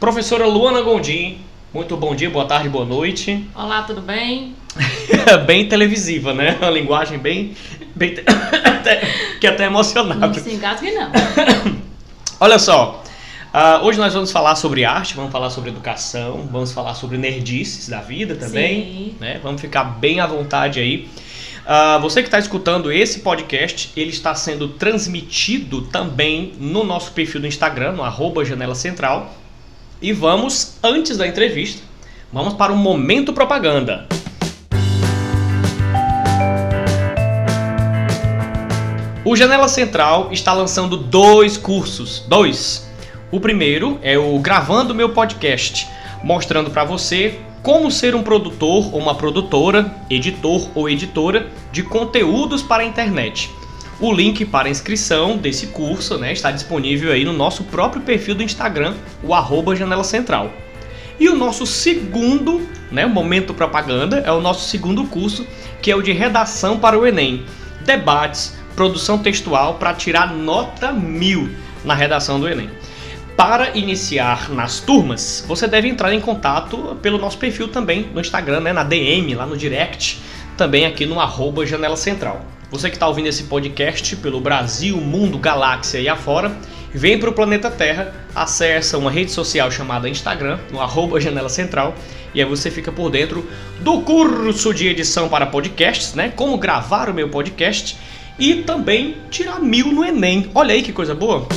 Professora Luana Gondim, muito bom dia, boa tarde, boa noite. Olá, tudo bem? bem televisiva, né? Uma linguagem bem. bem te... que até emocionada. Não se engasgue, não. Olha só. Uh, hoje nós vamos falar sobre arte, vamos falar sobre educação, vamos falar sobre nerdices da vida também. Sim. Né? Vamos ficar bem à vontade aí. Uh, você que está escutando esse podcast, ele está sendo transmitido também no nosso perfil do Instagram, no arroba Janela Central. E vamos, antes da entrevista, vamos para o momento propaganda. O Janela Central está lançando dois cursos, dois o primeiro é o Gravando Meu Podcast, mostrando para você como ser um produtor ou uma produtora, editor ou editora de conteúdos para a internet. O link para inscrição desse curso né, está disponível aí no nosso próprio perfil do Instagram, o arroba Janela Central. E o nosso segundo, né, momento propaganda, é o nosso segundo curso, que é o de redação para o Enem. Debates, produção textual para tirar nota mil na redação do Enem. Para iniciar nas turmas, você deve entrar em contato pelo nosso perfil também no Instagram, né, na DM, lá no direct, também aqui no arroba Janela Central. Você que está ouvindo esse podcast pelo Brasil, mundo, galáxia e afora, vem para o planeta Terra, acessa uma rede social chamada Instagram, no arroba Janela Central, e aí você fica por dentro do curso de edição para podcasts, né? Como gravar o meu podcast e também tirar mil no Enem. Olha aí que coisa boa!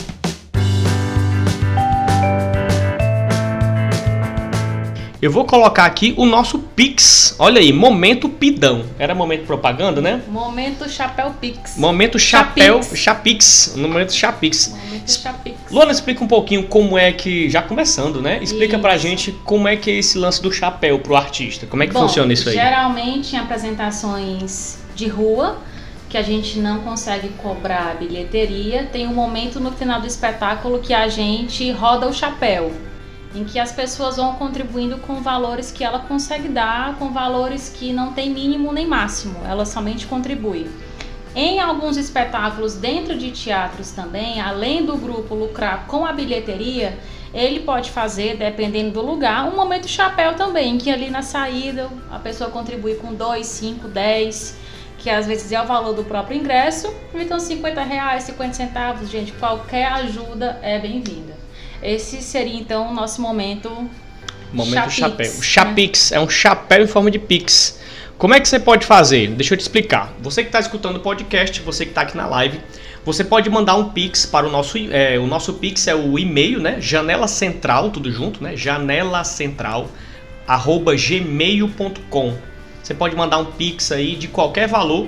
Eu vou colocar aqui o nosso Pix. Olha aí, momento pidão. Era momento propaganda, né? Momento chapéu Pix. Momento chapéu Chapix. Momento Chapix. Momento Chapix. Luana, explica um pouquinho como é que, já começando, né? Explica Isso. pra gente como é que é esse lance do chapéu pro artista. Como é que Bom, funciona isso aí? Geralmente em apresentações de rua, que a gente não consegue cobrar bilheteria, tem um momento no final do espetáculo que a gente roda o chapéu. Em que as pessoas vão contribuindo com valores que ela consegue dar, com valores que não tem mínimo nem máximo, ela somente contribui. Em alguns espetáculos dentro de teatros também, além do grupo lucrar com a bilheteria, ele pode fazer, dependendo do lugar, um momento chapéu também, que ali na saída a pessoa contribui com 2, 5, 10, que às vezes é o valor do próprio ingresso, então 50 reais, 50 centavos, gente, qualquer ajuda é bem-vinda. Esse seria então o nosso momento. Momento Chapix, chapéu. né? O Chapix é um chapéu em forma de Pix. Como é que você pode fazer? Deixa eu te explicar. Você que está escutando o podcast, você que está aqui na live, você pode mandar um Pix para o nosso. É, o nosso Pix é o e-mail, né? Janela Central, tudo junto, né? Janela Central, arroba gmail.com. Você pode mandar um Pix aí de qualquer valor.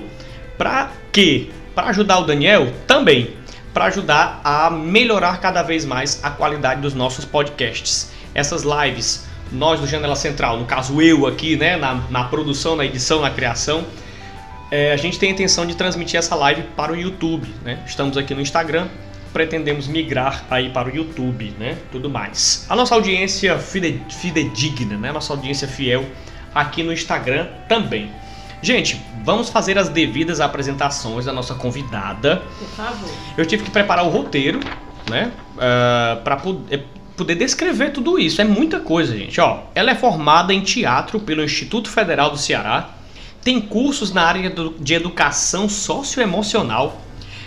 Para quê? Para ajudar o Daniel? Também. Para ajudar a melhorar cada vez mais a qualidade dos nossos podcasts. Essas lives, nós do Janela Central, no caso eu aqui, né, na, na produção, na edição, na criação, é, a gente tem a intenção de transmitir essa live para o YouTube, né? Estamos aqui no Instagram, pretendemos migrar aí para o YouTube, né? Tudo mais. A nossa audiência fide- fidedigna, né? Nossa audiência fiel aqui no Instagram também. Gente, vamos fazer as devidas apresentações da nossa convidada. Por favor. Eu tive que preparar o roteiro, né? para poder descrever tudo isso. É muita coisa, gente. Ó, ela é formada em teatro pelo Instituto Federal do Ceará, tem cursos na área do- de educação socioemocional,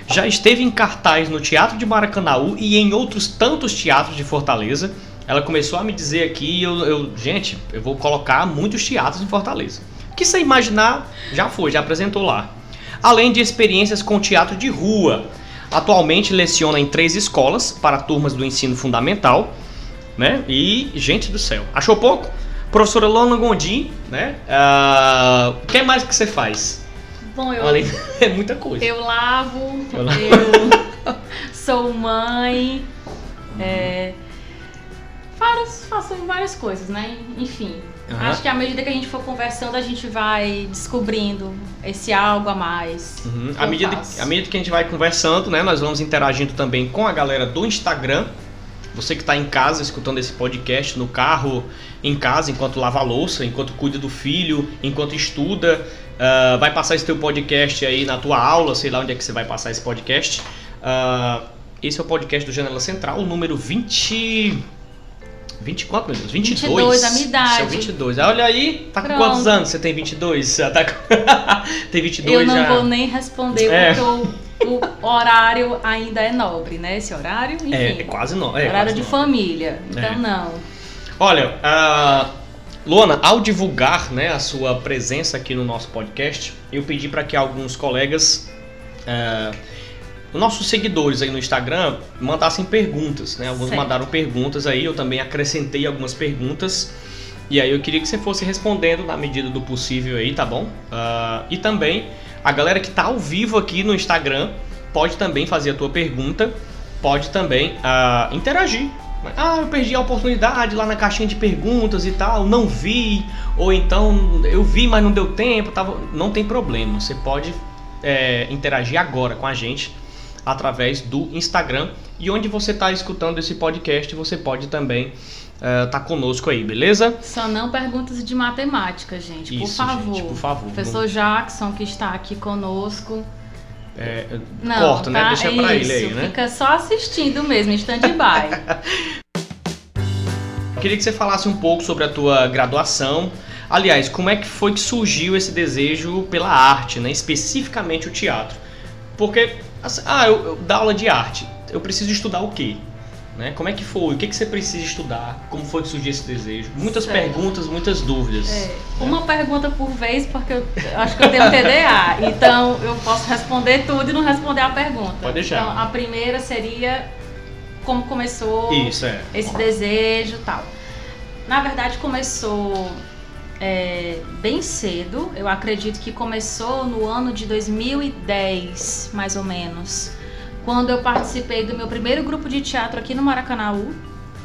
já esteve em cartaz no Teatro de Maracanaú e em outros tantos teatros de Fortaleza. Ela começou a me dizer aqui, eu, eu- gente, eu vou colocar muitos teatros em Fortaleza. Que você imaginar, já foi, já apresentou lá. Além de experiências com teatro de rua. Atualmente leciona em três escolas para turmas do ensino fundamental, né? E, gente do céu, achou pouco? Professora Lona Gondim, né? Ah, O que mais que você faz? Bom, eu, Além, é muita coisa. eu lavo, Eu lavo. eu sou mãe, é, várias, faço várias coisas, né? Enfim. Aham. Acho que à medida que a gente for conversando, a gente vai descobrindo esse algo a mais. Uhum. À, medida, à medida que a gente vai conversando, né, nós vamos interagindo também com a galera do Instagram. Você que está em casa escutando esse podcast, no carro, em casa, enquanto lava a louça, enquanto cuida do filho, enquanto estuda, ah, vai passar esse teu podcast aí na tua aula, sei lá onde é que você vai passar esse podcast. Ah, esse é o podcast do Janela Central, o número 20... 24, meu Deus, 22. 22, a minha idade. Seu 22. Ah, Olha aí, tá com Pronto. quantos anos? Você tem 22? Você tá com... tem 22 Eu não já. vou nem responder É. porque o, o horário ainda é nobre, né? Esse horário, enfim. É, é quase não. É, horário de não. família. Então É. não. Olha, a Luana, ao divulgar né, a sua presença aqui no nosso podcast, eu pedi para que alguns colegas, eh, nossos seguidores aí no Instagram, mandassem perguntas. Né? Alguns Certo. mandaram perguntas aí, eu também acrescentei algumas perguntas. E aí eu queria que você fosse respondendo na medida do possível aí, tá bom? Ah, e também, a galera que tá ao vivo aqui no Instagram pode também fazer a tua pergunta, pode também ah, interagir. Ah, eu perdi a oportunidade lá na caixinha de perguntas e tal, não vi, ou então eu vi, mas não deu tempo, tava... não tem problema, você pode é, interagir agora com a gente através do Instagram e onde você está escutando esse podcast, você pode também estar conosco aí, beleza? Só não perguntas de matemática, gente. por Isso, favor. gente, por favor. Professor Jackson, que está aqui conosco. É, Não, corta, né? tá? Deixa pra Isso, ele aí, né? Fica só assistindo mesmo, stand-by. Queria que você falasse um pouco sobre a tua graduação. Aliás, como é que foi que surgiu esse desejo pela arte, né? especificamente o teatro? Porque, assim, ah, eu, eu dar aula de arte, eu preciso estudar o quê? Né? Como é que foi? O que, que você precisa estudar? Como foi que surgiu esse desejo? Muitas Certo. perguntas, muitas dúvidas. É, uma pergunta por vez, porque eu acho que eu tenho TDA. Então eu posso responder tudo e não responder a pergunta. Pode deixar. Então a primeira seria como começou Isso, é. esse desejo e tal. Na verdade começou é, bem cedo. Eu acredito que começou no ano de 2010, mais ou menos. Quando eu participei do meu primeiro grupo de teatro aqui no Maracanaú,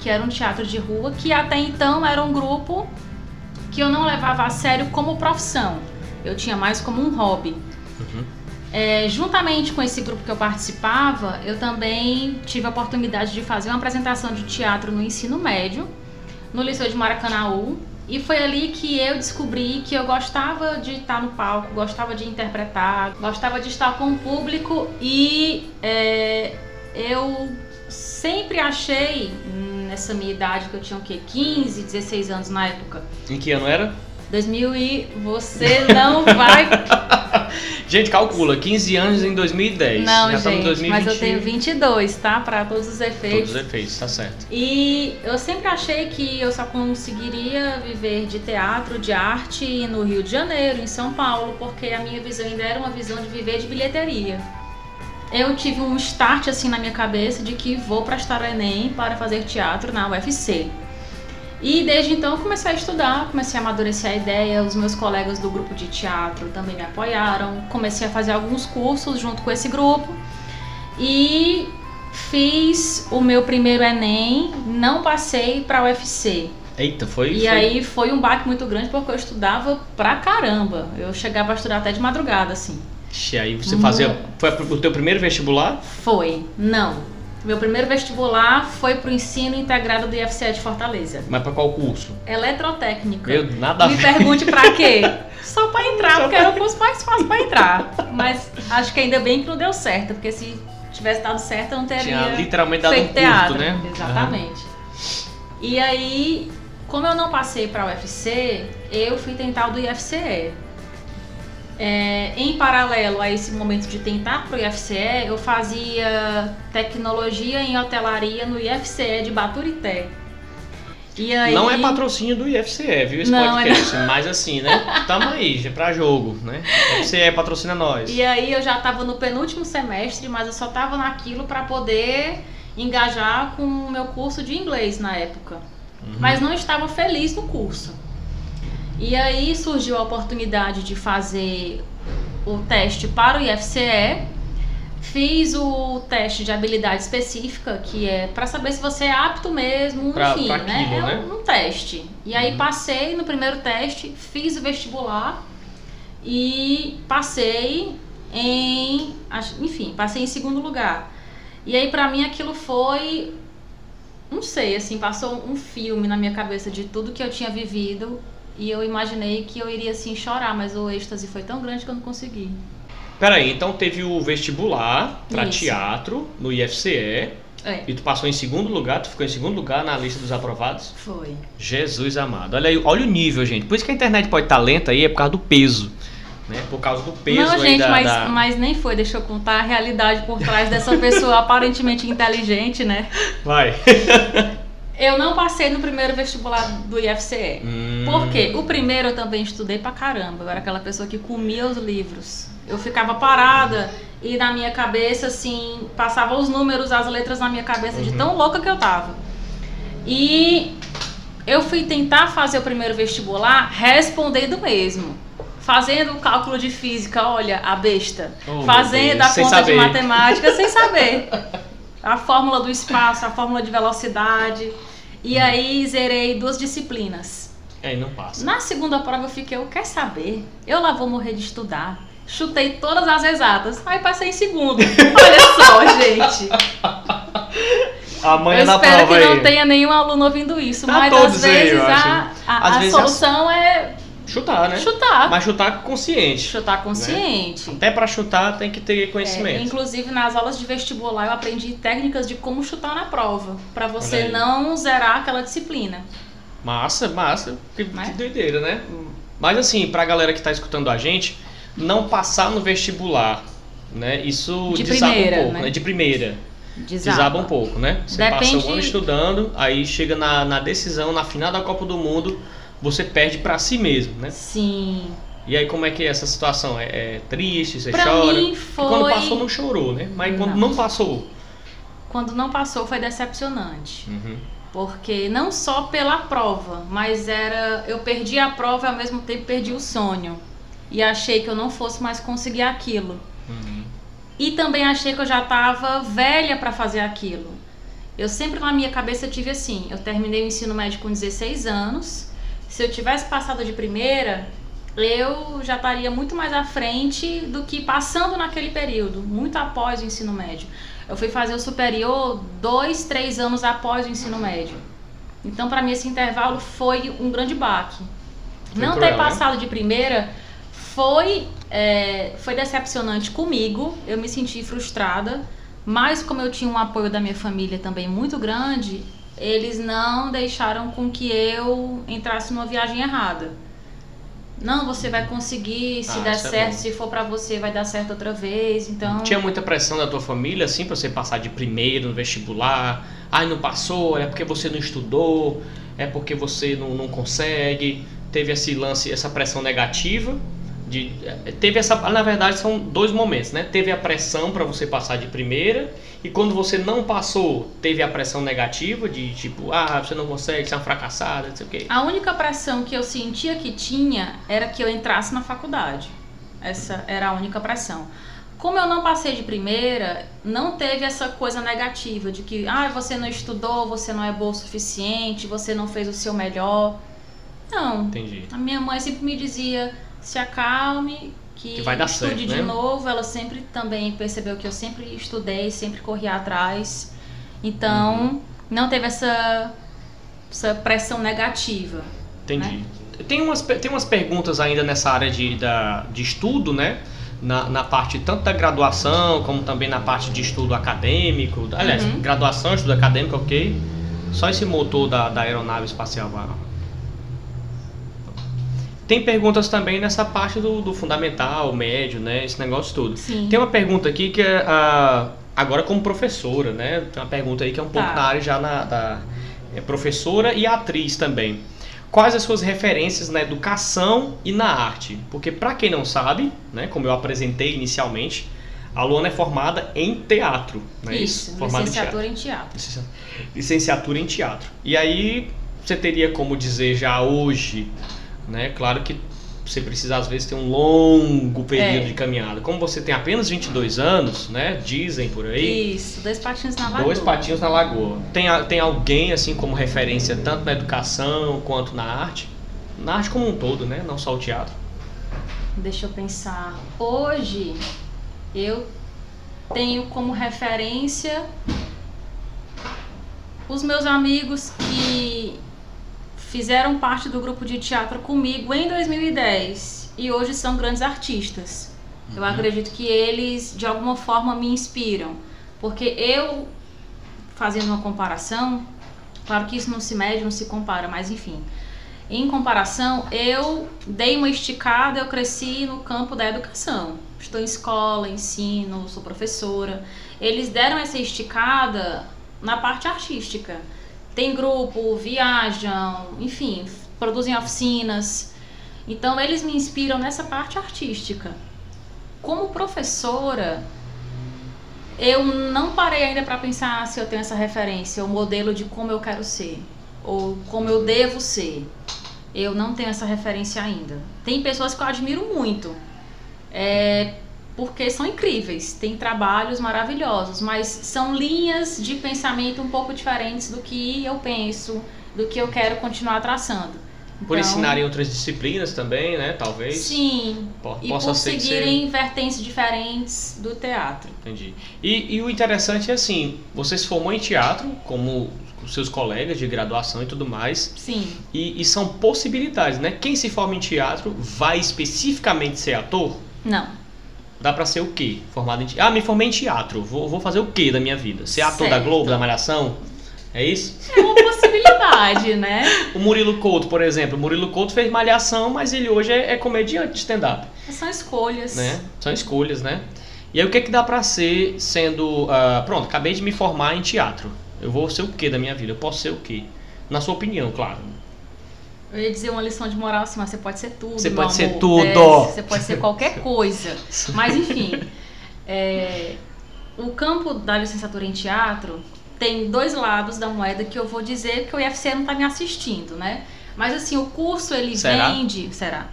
que era um teatro de rua, que até então era um grupo que eu não levava a sério como profissão. Eu tinha mais como um hobby. Uhum. É, juntamente com esse grupo que eu participava, eu também tive a oportunidade de fazer uma apresentação de teatro no ensino médio, no Liceu de Maracanaú. E foi ali que eu descobri que eu gostava de estar no palco, gostava de interpretar, gostava de estar com o público e é, eu sempre achei, hum, nessa minha idade, que eu tinha o quê? 15, 16 anos na época. Em que ano era? 2000 e você não vai Gente, calcula, 15 anos em 2010. Não, Já gente, 2020. mas eu tenho 22, tá? Para todos os efeitos. Todos os efeitos, tá certo. E eu sempre achei que eu só conseguiria viver de teatro, de arte no Rio de Janeiro, em São Paulo, porque a minha visão ainda era uma visão de viver de bilheteria. Eu tive um start assim na minha cabeça de que vou prestar o Enem para fazer teatro na UFC. E desde então eu comecei a estudar, comecei a amadurecer a ideia, os meus colegas do grupo de teatro também me apoiaram, comecei a fazer alguns cursos junto com esse grupo e fiz o meu primeiro Enem, não passei para a UFC. Eita, foi. E foi- aí foi um baque muito grande porque eu estudava pra caramba. Eu chegava a estudar até de madrugada, assim. Ixi, Aí você fazia. Foi o teu primeiro vestibular? Foi, não. Meu primeiro vestibular foi pro ensino integrado do IFCE de Fortaleza. Mas pra qual curso? Eletrotécnica. Meu, nada Me pergunte pra quê? Só pra entrar, porque era o curso mais fácil pra entrar. Mas acho que ainda bem que não deu certo, porque se tivesse dado certo eu não teria Tinha literalmente dado um feito curto, teatro. né? Exatamente. E aí, como eu não passei pra UFC, eu fui tentar o do IFCE. É, em paralelo a esse momento de tentar pro IFCE, eu fazia tecnologia em hotelaria no IFCE de Baturité. Aí, Não é patrocínio do IFCE, viu? Esse Não, é podcast. Mas assim, né? Tamo aí, já pra jogo, né? IFCE patrocina nós. E aí eu já tava no penúltimo semestre, mas eu só tava naquilo pra poder engajar com o meu curso de inglês na época. Uhum. Mas não estava feliz no curso. E aí surgiu a oportunidade de fazer o teste para o IFCE. Fiz o teste de habilidade específica, que é para saber se você é apto mesmo, Pra- enfim, pra né? aquilo, é né? um, um teste. E aí Uhum. passei no primeiro teste, fiz o vestibular e passei em, enfim, passei em segundo lugar. E aí pra mim aquilo foi não sei, assim, passou um filme na minha cabeça de tudo que eu tinha vivido e eu imaginei que eu iria assim chorar, mas o êxtase foi tão grande que eu não consegui. Peraí, então teve o vestibular pra Isso. teatro no IFCE. É. E tu passou em segundo lugar, tu ficou em segundo lugar na lista dos aprovados? Foi. Jesus amado. Olha aí, olha o nível, gente. Por isso que a internet pode estar lenta aí, é por causa do peso. Né? Por causa do peso Não, gente, da, mas, da- mas nem foi. Deixa eu contar a realidade por trás dessa pessoa aparentemente inteligente, né? Vai. Eu não passei no primeiro vestibular do IFCE. Hum. Por quê? O primeiro eu também estudei pra caramba. Eu era aquela pessoa que comia os livros. Eu ficava parada e na minha cabeça, assim, passava os números, as letras na minha cabeça de Uhum. tão louca que eu tava. E eu fui tentar fazer o primeiro vestibular respondendo mesmo. Fazendo o cálculo de física, olha, a besta. Oh, fazendo a sem conta de matemática sem saber. A fórmula do espaço, a fórmula de velocidade. E aí zerei duas disciplinas. Aí não passa. Na segunda prova eu fiquei, eu quer saber? Eu lá vou morrer de estudar. Chutei todas as exatas. Aí passei em segundo. Olha só, gente. A manha eu espero prova que aí. não tenha nenhum aluno ouvindo isso. Tá mas às aí, vezes eu a, a, a vezes solução é Chutar, né? chutar. Mas chutar consciente. Chutar consciente. Até pra chutar tem que ter É, conhecimento. inclusive nas aulas de vestibular eu aprendi técnicas de como chutar na prova, Pra Olha você não zerar aquela disciplina. Massa, massa. Que, Né? que doideira, né? Mas assim, pra galera que tá escutando a gente, não passar no vestibular, né? Isso De desaba primeira, um pouco, né? né? De primeira. Desaba. Desaba um pouco, né? Você Depende- passa o ano estudando, aí chega na, na decisão, na final da Copa do Mundo, você perde pra si mesmo, né? Sim. E aí como é que é essa situação? É, é triste, você Pra chora? mim Porque Quando foi. passou não chorou, né? Mas quando Não. não passou. Quando não passou foi decepcionante. Uhum. Porque não só pela prova, mas era. Eu perdi a prova e ao mesmo tempo perdi o sonho. E achei que eu não fosse mais conseguir aquilo. Uhum. E também achei que eu já estava velha para fazer aquilo. Eu sempre na minha cabeça tive assim: eu terminei o ensino médio com 16 anos. Se eu tivesse passado de primeira, eu já estaria muito mais à frente do que passando naquele período, muito após o ensino médio. Eu fui fazer o superior dois, três anos após o ensino médio. Então, para mim, esse intervalo foi um grande baque. Foi Não cruel, ter né? passado de primeira foi, é, foi decepcionante comigo. Eu me senti frustrada. Mas, como eu tinha um apoio da minha família também muito grande, eles não deixaram com que eu entrasse numa viagem errada. Não, você vai conseguir, se Ah, der é certo, bom. se for pra você, vai dar certo outra vez. Então, Tinha muita pressão da tua família, assim, pra você passar de primeiro no vestibular. Ai, não passou, é porque você não estudou, é porque você não, não consegue. Teve esse lance, essa pressão negativa. De, eh, teve essa. Na verdade, são dois momentos, né? Teve a pressão pra você passar de primeira, e quando você não passou, teve a pressão negativa de tipo, ah, você não consegue, você é uma fracassada, não sei o quê. A única pressão que eu sentia que tinha era que eu entrasse na faculdade. Essa era a única pressão. Como eu não passei de primeira, não teve essa coisa negativa de que ah, você não estudou, você não é boa o suficiente, você não fez o seu melhor. Não. Entendi. A minha mãe sempre me dizia: se acalme, que, Que vai dar estude certo, de né? novo. Ela sempre também percebeu que eu sempre estudei, sempre corri atrás. Então, Uhum. não teve essa, essa pressão negativa. Entendi. Né? Tem, umas, tem umas perguntas ainda nessa área de, da, de estudo, né? Na, na parte tanto da graduação, como também na parte de estudo acadêmico. Aliás, Uhum. graduação, estudo acadêmico, ok. Só esse motor da, da aeronave espacial. Tem perguntas também nessa parte do, do fundamental, médio, né? Esse negócio todo. Sim. Tem uma pergunta aqui que é ah, agora como professora, né? Tem uma pergunta aí que é um pouco Tá. na área já na, da é professora e atriz também. Quais as suas referências na educação e na arte? Porque para quem não sabe, né, como eu apresentei inicialmente, a Luana é formada em teatro, não é isso? Isso, Formada em licenciatura em teatro. Licença- Licenciatura em teatro. E aí você teria como dizer já hoje, né? Claro que você precisa às vezes ter um longo período É. de caminhada. Como você tem apenas 22 anos, né? Dizem por aí. Isso, dois patinhos na lagoa. Dois patinhos na lagoa. Tem, tem alguém assim como referência tanto na educação quanto na arte? Na arte como um todo, né? Não só o teatro. Deixa eu pensar. Hoje eu tenho como referência os meus amigos que fizeram parte do grupo de teatro comigo em 2010 e hoje são grandes artistas. Eu Uhum. acredito que eles de alguma forma me inspiram, porque eu fazendo uma comparação, claro que isso não se mede, não se compara, mas enfim. Em comparação, eu dei uma esticada, eu cresci no campo da educação. Estou em escola, ensino, sou professora. Eles deram essa esticada na parte artística. Tem grupo, viajam, enfim, produzem oficinas. Então eles me inspiram nessa parte artística. Como professora, eu não parei ainda para pensar se eu tenho essa referência, o modelo de como eu quero ser ou como eu devo ser. Eu não tenho essa referência ainda. Tem pessoas que eu admiro muito, é, porque são incríveis, têm trabalhos maravilhosos, mas são linhas de pensamento um pouco diferentes do que eu penso, do que eu quero continuar traçando. Por então, ensinarem outras disciplinas também, né? Talvez. Sim. Po e por seguirem ser... vertentes diferentes do teatro. Entendi. E, e o interessante é assim, você se formou em teatro, como os seus colegas de graduação e tudo mais. Sim. E, e, são possibilidades, né? Quem se forma em teatro vai especificamente ser ator? Não. Dá pra ser o quê? Formado em teatro. Ah, me formei em teatro. Vou, vou fazer o quê da minha vida? Ser ator certo. da Globo, da Malhação? É isso? É uma possibilidade, né? O Murilo Couto, por exemplo. O Murilo Couto fez Malhação, mas ele hoje é, é comediante de stand-up. São escolhas. Né? São escolhas, né? E aí o que é que dá pra ser sendo... Uh, pronto, acabei de me formar em teatro. Eu vou ser o que da minha vida? Eu posso ser o quê? Na sua opinião, claro. Eu ia dizer uma lição de moral assim, mas você pode ser tudo. Você pode amor. ser tudo. É, você pode ser qualquer coisa. mas enfim, é, o campo da licenciatura em teatro tem dois lados da moeda que eu vou dizer que o IFC não está me assistindo, né? Mas assim, o curso ele será? vende. Será?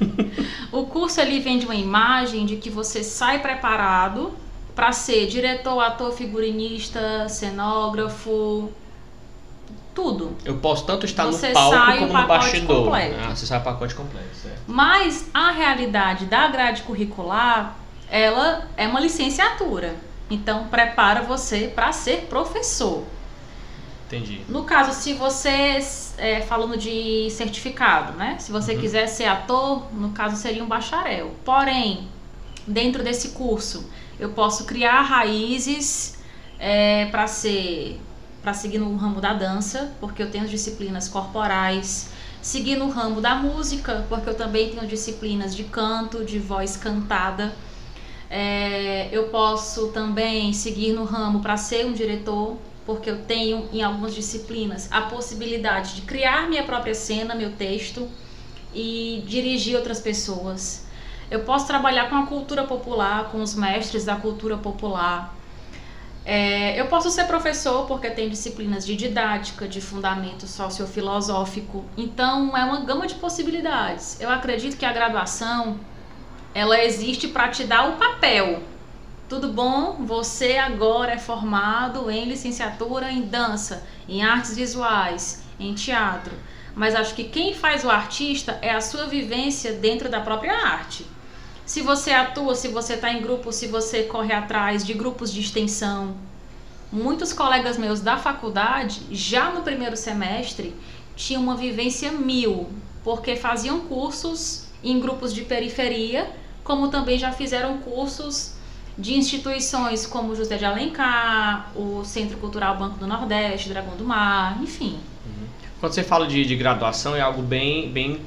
o curso ele vende uma imagem de que você sai preparado para ser diretor, ator, figurinista, cenógrafo, tudo. Eu posso tanto estar Você no palco como no bastidor. Completo. Ah, você sai o pacote completo. Certo. Mas a realidade da grade curricular, ela é uma licenciatura. Então prepara você para ser professor. Entendi. No caso, se você é, falando de certificado, né? Se você uhum. quiser ser ator, no caso seria um bacharel. Porém, dentro desse curso, eu posso criar raízes é, para ser para seguir no ramo da dança, porque eu tenho disciplinas corporais, seguir no ramo da música, porque eu também tenho disciplinas de canto, de voz cantada. É, eu posso também seguir no ramo para ser um diretor, porque eu tenho em algumas disciplinas a possibilidade de criar minha própria cena, meu texto e dirigir outras pessoas. Eu posso trabalhar com a cultura popular, com os mestres da cultura popular. É, eu posso ser professor porque tem disciplinas de didática, de fundamento sociofilosófico. Então é uma gama de possibilidades. Eu acredito que a graduação ela existe para te dar o papel. Tudo bom? Você agora é formado em licenciatura em dança, em artes visuais, em teatro. Mas acho que quem faz o artista é a sua vivência dentro da própria arte. Se você atua, se você está em grupo, se você corre atrás de grupos de extensão. Muitos colegas meus da faculdade, já no primeiro semestre, tinham uma vivência mil, porque faziam cursos em grupos de periferia, como também já fizeram cursos de instituições como José de Alencar, o Centro Cultural Banco do Nordeste, Dragão do Mar, enfim. Uhum. Quando você fala de, de graduação, é algo bem, bem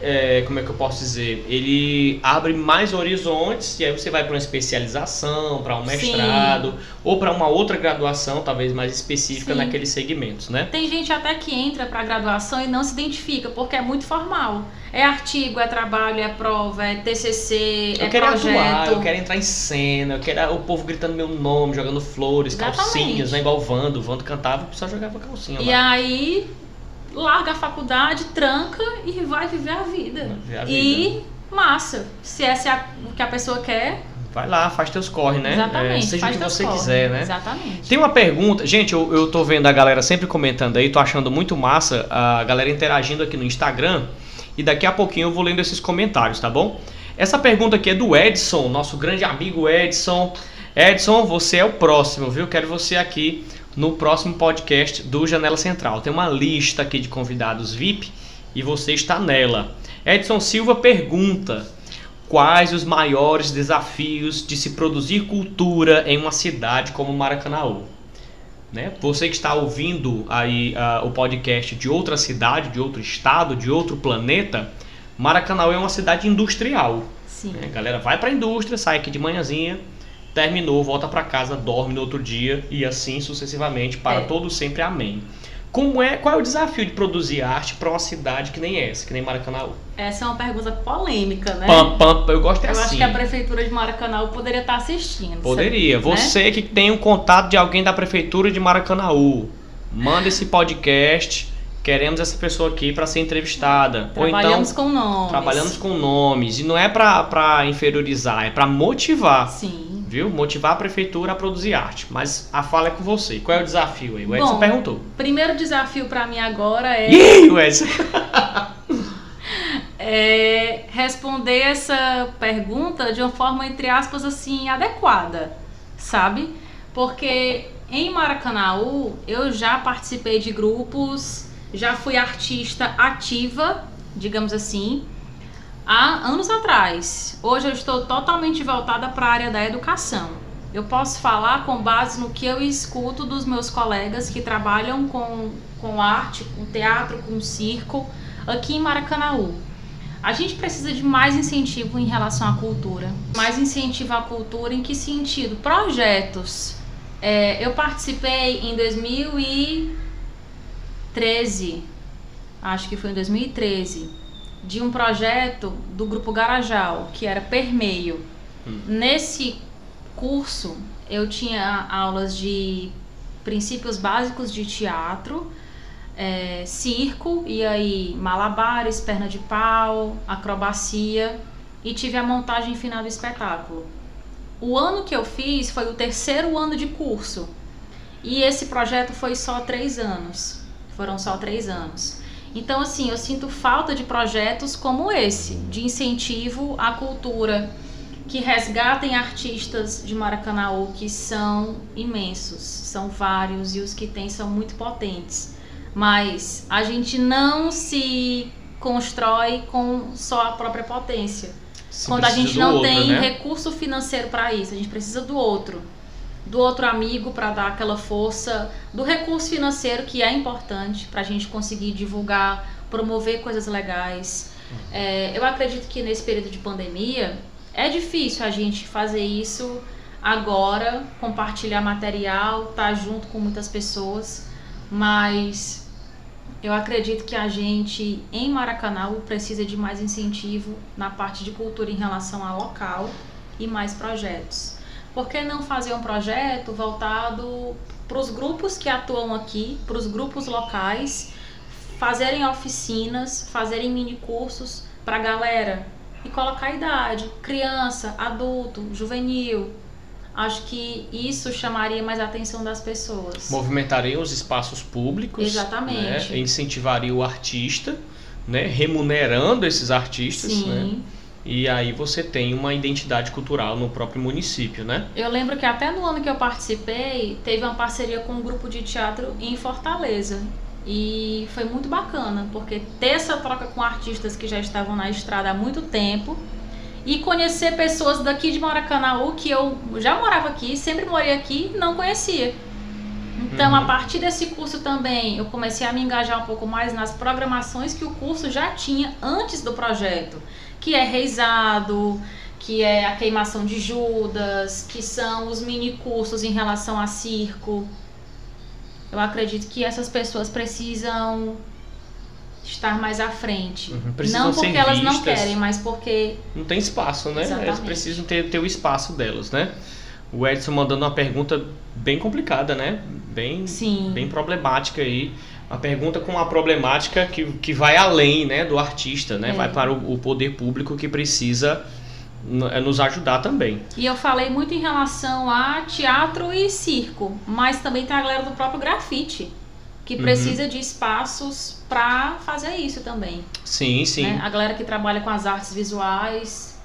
é, como é que eu posso dizer? Ele abre mais horizontes e aí você vai para uma especialização, para um mestrado Sim. ou para uma outra graduação, talvez mais específica Sim. naqueles segmentos, né? Tem gente até que entra para graduação e não se identifica porque é muito formal. É artigo, é trabalho, é prova, é TCC, eu é quero projeto. atuar, eu quero entrar em cena, eu quero o povo gritando meu nome, jogando flores, Exatamente. calcinhas, né? Igual o Vando. O Vando cantava, o pessoal jogava calcinha E lá. aí larga a faculdade, tranca e vai viver a vida. Viver a vida. E massa. Se essa é o que a pessoa quer. Vai lá, faz teus corre, né? Exatamente. É, seja o que você corre. quiser, né? Exatamente. Tem uma pergunta, gente, eu, eu tô vendo a galera sempre comentando aí, tô achando muito massa a galera interagindo aqui no Instagram. E daqui a pouquinho eu vou lendo esses comentários, tá bom? Essa pergunta aqui é do Edson, nosso grande amigo Edson. Edson, você é o próximo, viu? Quero você aqui no próximo podcast do Janela Central. Tem uma lista aqui de convidados VIP e você está nela. Edson Silva pergunta: quais os maiores desafios de se produzir cultura em uma cidade como Maracanaú. Né? Você que está ouvindo aí uh, o podcast de outra cidade, de outro estado, de outro planeta, Maracanaú é uma cidade industrial. Sim. Né? A galera vai para a indústria, sai aqui de manhãzinha, terminou, volta para casa, dorme no outro dia e assim sucessivamente para É. todo sempre. Amém. Como é, qual é o desafio de produzir arte para uma cidade que nem essa, que nem Maracanaú? Essa é uma pergunta polêmica, né? Pam, pam, eu gosto é Eu assim. acho que a prefeitura de Maracanã poderia estar assistindo. Poderia. sabe? Né? Você que tem um contato de alguém da prefeitura de Maracanaú, manda esse podcast. Queremos essa pessoa aqui para ser entrevistada. Ou então Trabalhamos com nomes. trabalhamos com nomes e não é para para inferiorizar, é para motivar. Sim. Viu? Motivar a prefeitura a produzir arte. Mas a fala é com você. Qual é o desafio aí? O Edson Bom, perguntou. Primeiro desafio pra mim agora é, Ih, o Edson. é responder essa pergunta de uma forma, entre aspas, assim, adequada, sabe? Porque em Maracanaú eu já participei de grupos, já fui artista ativa, digamos assim, há anos atrás. Hoje eu estou totalmente voltada para a área da educação. Eu posso falar com base no que eu escuto dos meus colegas que trabalham com, com arte, com teatro, com circo, aqui em Maracanaú. A gente precisa de mais incentivo em relação à cultura. Mais incentivo à cultura em que sentido? Projetos. É, eu participei em 2013, acho que foi em 2013, de um projeto do Grupo Garajal, que era Permeio. Hum. Nesse curso, eu tinha aulas de princípios básicos de teatro, é, circo, e aí malabares, perna de pau, acrobacia, e tive a montagem final do espetáculo. O ano que eu fiz foi o terceiro ano de curso, e esse projeto foi só três anos. Foram só três anos. Então, assim, eu sinto falta de projetos como esse, de incentivo à cultura, que resgatem artistas de Maracanaú que são imensos, são vários e os que tem são muito potentes. Mas a gente não se constrói com só a própria potência. Quando a gente não outro, tem né? recurso financeiro para isso, a gente precisa do outro. Do outro amigo para dar aquela força, do recurso financeiro que é importante para a gente conseguir divulgar, promover coisas legais. É, eu acredito que nesse período de pandemia é difícil a gente fazer isso agora, compartilhar material, estar junto com muitas pessoas, mas eu acredito que a gente em Maracanã precisa de mais incentivo na parte de cultura em relação ao local e mais projetos. Por que não fazer um projeto voltado para os grupos que atuam aqui, para os grupos locais, fazerem oficinas, fazerem mini cursos para a galera e colocar a idade, criança, adulto, juvenil. Acho que isso chamaria mais a atenção das pessoas. Movimentaria os espaços públicos. Exatamente. né? Incentivaria o artista, né? remunerando esses artistas. Sim. Né? E aí você tem uma identidade cultural no próprio município, né? Eu lembro que até no ano que eu participei, teve uma parceria com um grupo de teatro em Fortaleza. E foi muito bacana, porque ter essa troca com artistas que já estavam na estrada há muito tempo e conhecer pessoas daqui de Maracanaú que eu já morava aqui, sempre morei aqui não conhecia. Então, Uhum. a partir desse curso também, eu comecei a me engajar um pouco mais nas programações que o curso já tinha antes do projeto, que é reizado, que é a queimação de Judas, que são os mini cursos em relação a circo. Eu acredito que essas pessoas precisam estar mais à frente. Uhum, Não porque elas não vistas. querem, mas porque Não tem espaço, né? Elas Exatamente. precisam ter, ter o espaço delas, né? O Edson mandando uma pergunta bem complicada, né? Bem, sim. bem problemática aí. Uma pergunta com uma problemática que, que vai além né, do artista, né? É. Vai para o, o poder público que precisa é, nos ajudar também. E eu falei muito em relação a teatro e circo, mas também tem a galera do próprio grafite, que Uhum. precisa de espaços para fazer isso também. Sim, sim. né? A galera que trabalha com as artes visuais,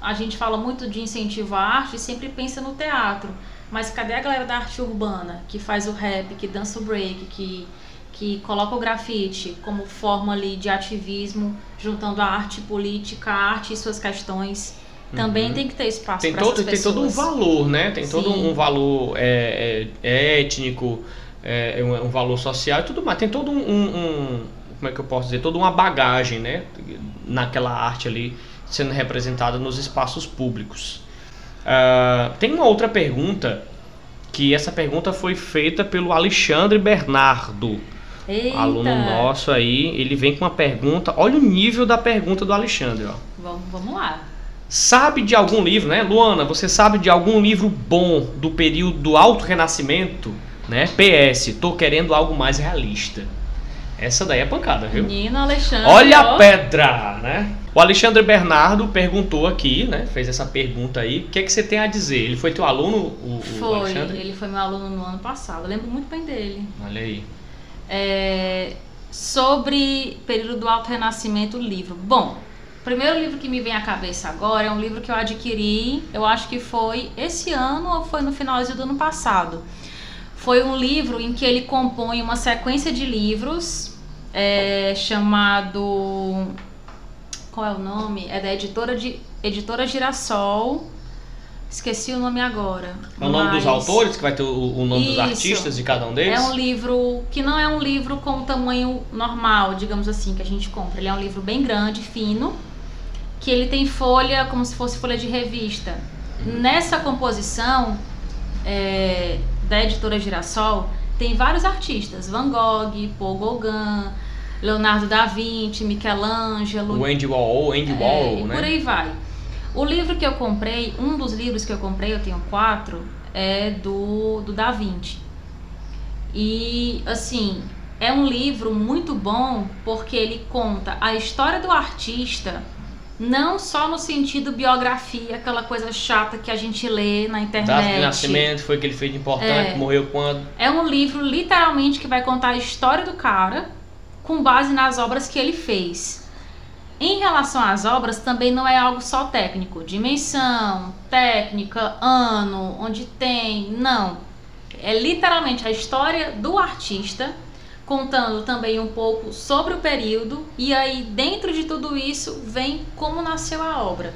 a gente fala muito de incentivo à arte e sempre pensa no teatro. Mas cadê a galera da arte urbana, que faz o rap, que dança o break, que, que coloca o grafite como forma ali de ativismo, juntando a arte política, a arte e suas questões. Também Uhum. tem que ter espaço Tem para todo, tem todo um valor, né? Tem todo Sim. um valor é, é, étnico, é, um, um valor social e tudo mais. Tem todo um, um- um- Como é que eu posso dizer? Toda uma bagagem, né? Naquela arte ali sendo representada nos espaços públicos. Ah, tem uma outra pergunta, que essa pergunta foi feita pelo Alexandre Bernardo. Eita! Aluno nosso aí, ele vem com uma pergunta. Olha o nível da pergunta do Alexandre, ó. Vamos, vamos lá. Sabe de algum livro, né? Luana, você sabe de algum livro bom do período do Alto Renascimento? Né? PS, tô querendo algo mais realista. Essa daí é pancada, viu? Menino Alexandre. Olha a pedra, né? O Alexandre Bernardo perguntou aqui, né? Fez essa pergunta aí. O que é que você tem a dizer? Ele foi teu aluno, o, o Foi, Alexandre? ele foi meu aluno no ano passado. Eu lembro muito bem dele. Olha aí. É, sobre período do Alto Renascimento, livro. Bom, o primeiro livro que me vem à cabeça agora é um livro que eu adquiri, eu acho que foi esse ano ou foi no finalzinho do ano passado. Foi um livro em que ele compõe uma sequência de livros é, chamado. Qual é o nome? É da editora, de, editora Girassol. Esqueci o nome agora. É o nome dos autores, que vai ter o, o nome dos Isso. artistas de cada um deles? é um livro que não é um livro com tamanho normal, digamos assim, que a gente compra. Ele é um livro bem grande, fino, que ele tem folha como se fosse folha de revista. Nessa composição é, da editora Girassol, tem vários artistas: Van Gogh, Paul Gauguin, Leonardo da Vinci, Michelangelo, O Andy Warhol, Andy é, Warhol, e né? por aí vai. O livro que eu comprei, um dos livros que eu comprei, eu tenho quatro, é do, do Da Vinci. E, assim, é um livro muito bom porque ele conta a história do artista, não só no sentido biografia, aquela coisa chata que a gente lê na Data de internet. nascimento, foi que ele fez de importante, É. morreu quando. É um livro literalmente que vai contar a história do cara com base nas obras que ele fez. Em relação às obras, também não é algo só técnico, dimensão, técnica, ano, onde tem, não. É literalmente a história do artista, contando também um pouco sobre o período, e aí dentro de tudo isso vem como nasceu a obra.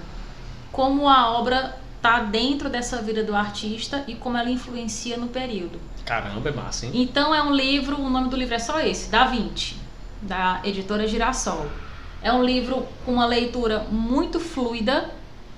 Como a obra tá dentro dessa vida do artista e como ela influencia no período. Caramba, é massa, hein? Então é um livro, o nome do livro é só esse, Da Vinci, da editora Girassol. É um livro com uma leitura muito fluida.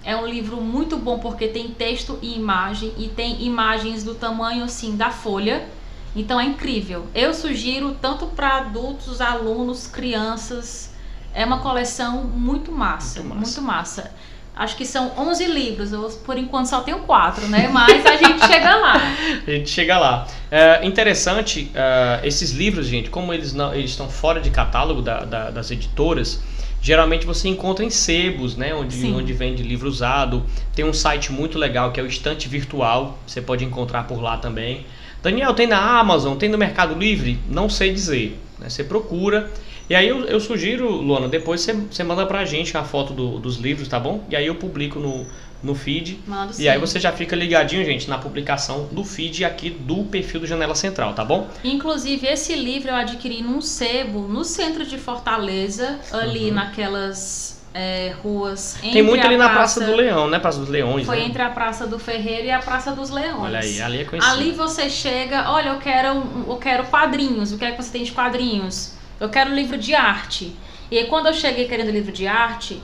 É um livro muito bom porque tem texto e imagem e tem imagens do tamanho assim da folha. Então é incrível. Eu sugiro tanto para adultos, alunos, crianças. É uma coleção muito massa, Muito muito massa. massa. Acho que são 11 livros. Eu, por enquanto só tenho quatro, né? Mas a gente chega lá. A gente chega lá. É interessante, é, esses livros, gente, como eles, não, eles estão fora de catálogo da- da- das editoras, geralmente você encontra em sebos, né? Onde, Sim. onde vende livro usado. Tem um site muito legal que é o Estante Virtual, você pode encontrar por lá também. Daniel, tem na Amazon, tem no Mercado Livre? Não sei dizer. né? Você procura. E aí eu, eu sugiro, Luana, depois você, você manda pra gente a foto do- dos livros, tá bom? E aí eu publico no, no feed. Mando E aí você já fica ligadinho, gente, na publicação do feed aqui do perfil do Janela Central, tá bom? Inclusive, esse livro eu adquiri num sebo no centro de Fortaleza, ali Uhum. naquelas é, ruas. Tem muito ali na Praça do Leão, né? Praça dos Leões, Foi né? entre a Praça do Ferreiro e a Praça dos Leões. Olha aí, ali é conhecido. Ali você chega, olha, eu quero, eu quero quadrinhos. O que é que você tem de quadrinhos? Eu quero livro de arte. E aí, quando eu cheguei querendo livro de arte,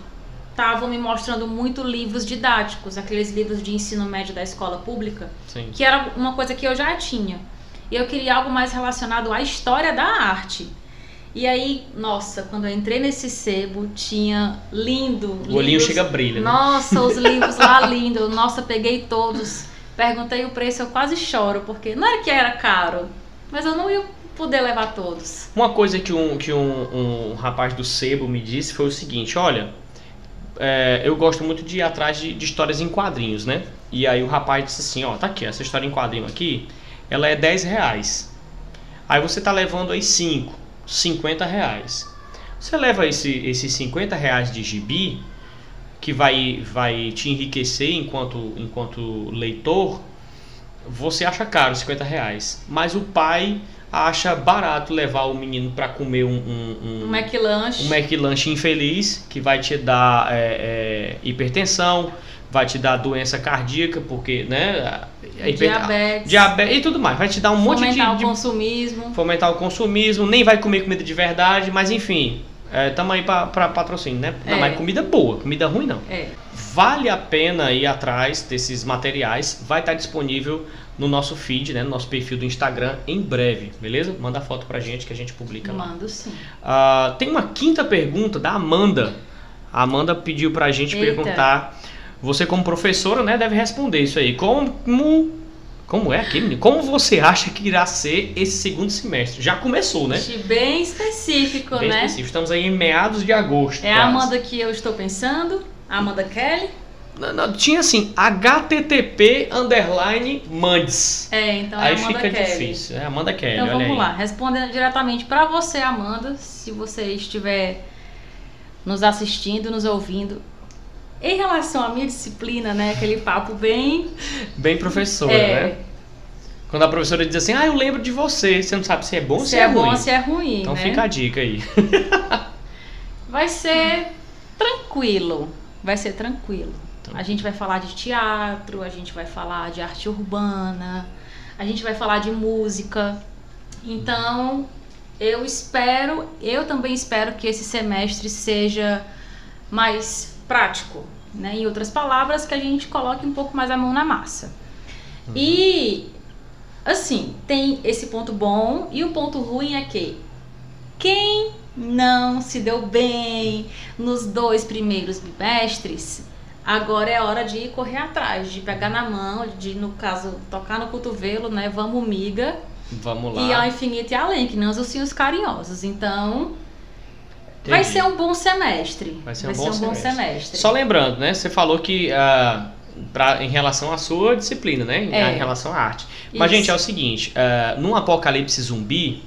estavam me mostrando muito livros didáticos, aqueles livros de ensino médio da escola pública Sim. que era uma coisa que eu já tinha. E eu queria algo mais relacionado à história da arte. E aí, nossa, quando eu entrei nesse sebo, tinha lindo. O olhinho livros- chega a brilha, né? Nossa, os livros lá lindos. Nossa, peguei todos. Perguntei o preço, eu quase choro, porque não era que era caro, mas eu não ia poder levar todos. Uma coisa que um, que um, um rapaz do Sebo me disse foi o seguinte, olha, é, eu gosto muito de ir atrás de, de histórias em quadrinhos, né? E aí o rapaz disse assim, ó, tá aqui, essa história em quadrinho aqui, ela é 10 reais. Aí você tá levando aí 5, 50 reais. Você leva esse, esses 50 reais de gibi, que vai, vai te enriquecer enquanto, enquanto leitor, você acha caro 50 reais. Mas o pai acha barato levar o menino para comer um, um, um, um McLanche. Um McLanche infeliz, que vai te dar é, é, hipertensão, vai te dar doença cardíaca, porque, né? Diabetes. Diabetes e tudo mais. Vai te dar um monte de. Fomentar o consumismo. Fomentar o consumismo, nem vai comer comida de verdade, mas enfim. É, tamo aí pra patrocínio, né? Não, É. mas comida boa, comida ruim não. É. Vale a pena ir atrás desses materiais. Vai estar disponível no nosso feed, né? No nosso perfil do Instagram em breve, beleza? Manda foto pra gente que a gente publica lá. Mando sim. Ah, tem uma quinta pergunta da Amanda. A Amanda pediu pra gente Eita. perguntar. Você, como professora, né, deve responder isso aí. Como. Como é aqui, menino? Como você acha que irá ser esse segundo semestre? Já começou, né? Bem específico, Bem né? específico. Estamos aí em meados de agosto. É a quase. Amanda que eu estou pensando. A Amanda Kelly. Não, não, tinha assim, http underline mandes. É, então é a Aí Amanda fica Kelly. difícil. É Amanda Kelly, Então vamos aí. lá, respondendo diretamente para você, Amanda, se você estiver nos assistindo, nos ouvindo. Em relação à minha disciplina, né, aquele papo bem Bem professora, É. né? Quando a professora diz assim, ah, eu lembro de você, você não sabe se é bom ou se se é, é, bom ruim. se é ruim, Então né? fica a dica aí. Vai ser tranquilo, vai ser tranquilo. A gente vai falar de teatro, a gente vai falar de arte urbana, a gente vai falar de música. Então, eu espero, eu também espero que esse semestre seja mais prático, né? Em outras palavras, que a gente coloque um pouco mais a mão na massa. E assim, tem esse ponto bom e o ponto ruim é que quem não se deu bem nos dois primeiros bimestres, agora é hora de correr atrás, de pegar na mão, de, no caso, tocar no cotovelo, né? Vamos, miga. Vamos lá. E ao infinito e além, que nem os ursinhos carinhosos. Então, vai Entendi. ser um bom semestre. Vai ser um bom semestre. semestre. Só lembrando, né? Você falou que ah, pra, em relação à sua disciplina, né? Em, É. em relação à arte. Mas, Isso. gente, é o seguinte: ah, num apocalipse zumbi,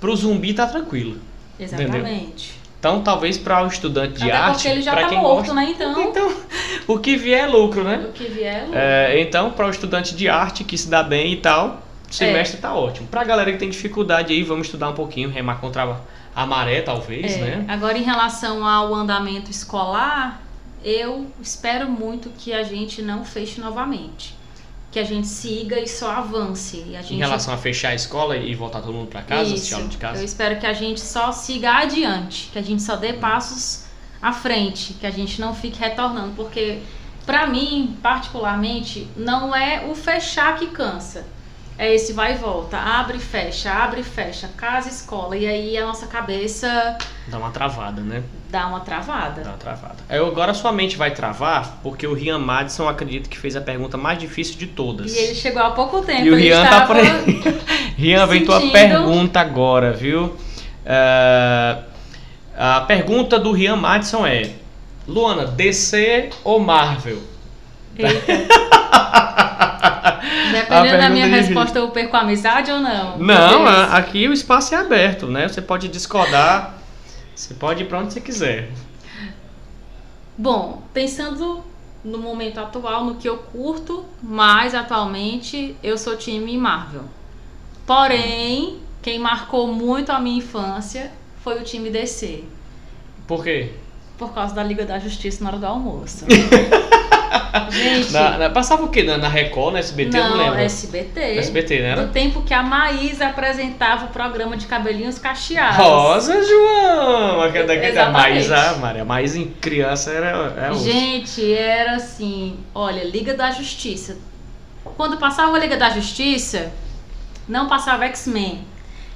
pro zumbi tá tranquilo. Exatamente. Então, talvez para o estudante de Até arte. porque ele já tá quem morto, gosta, né? Então, Então, o que vier é lucro, né? o que vier. lucro. É, então, para o estudante de arte que se dá bem e tal, o semestre É. tá ótimo. Pra galera que tem dificuldade aí, vamos estudar um pouquinho, remar contra a maré, talvez, É, né? Agora, em relação ao andamento escolar, eu espero muito que a gente não feche novamente. Que a gente siga e só avance. E gente Em relação a fechar a escola e voltar todo mundo para casa, Isso. aula de Eu casa. espero que a gente só siga adiante, que a gente só dê passos à frente, que a gente não fique retornando, porque pra mim, particularmente, não é o fechar que cansa. É esse vai e volta, abre e fecha, abre e fecha, casa, escola, e aí a nossa cabeça Dá uma travada, né? dá uma travada. Dá uma travada. Eu, agora sua mente vai travar, porque o Rian Madison acredito que fez a pergunta mais difícil de todas. E ele chegou há pouco tempo. E o Rian tá por aí. Rian, vem tua sentindo- pergunta agora, viu? É, a pergunta do Rian Madison é: Luana, DC ou Marvel? Dependendo da minha resposta, eu perco a amizade ou não? Não, aqui o espaço é aberto, né? Você pode discordar, você pode ir pra onde você quiser. Bom, pensando no momento atual, no que eu curto mais atualmente, eu sou time Marvel. Porém, quem marcou muito a minha infância foi o time DC, Por quê? por causa da Liga da Justiça na hora do almoço. Gente, Na- na- passava o quê? Na, na Record, na SBT? eu não não, lembro. SBT. Na SBT, né? Do Era? tempo que a Maísa apresentava o programa de cabelinhos cacheados. Rosa, João! Aquela daquele da. Maísa, ah, Maria. Maísa em criança era. É osso. Gente, era assim, olha, Liga da Justiça. Quando passava a Liga da Justiça, não passava X-Men.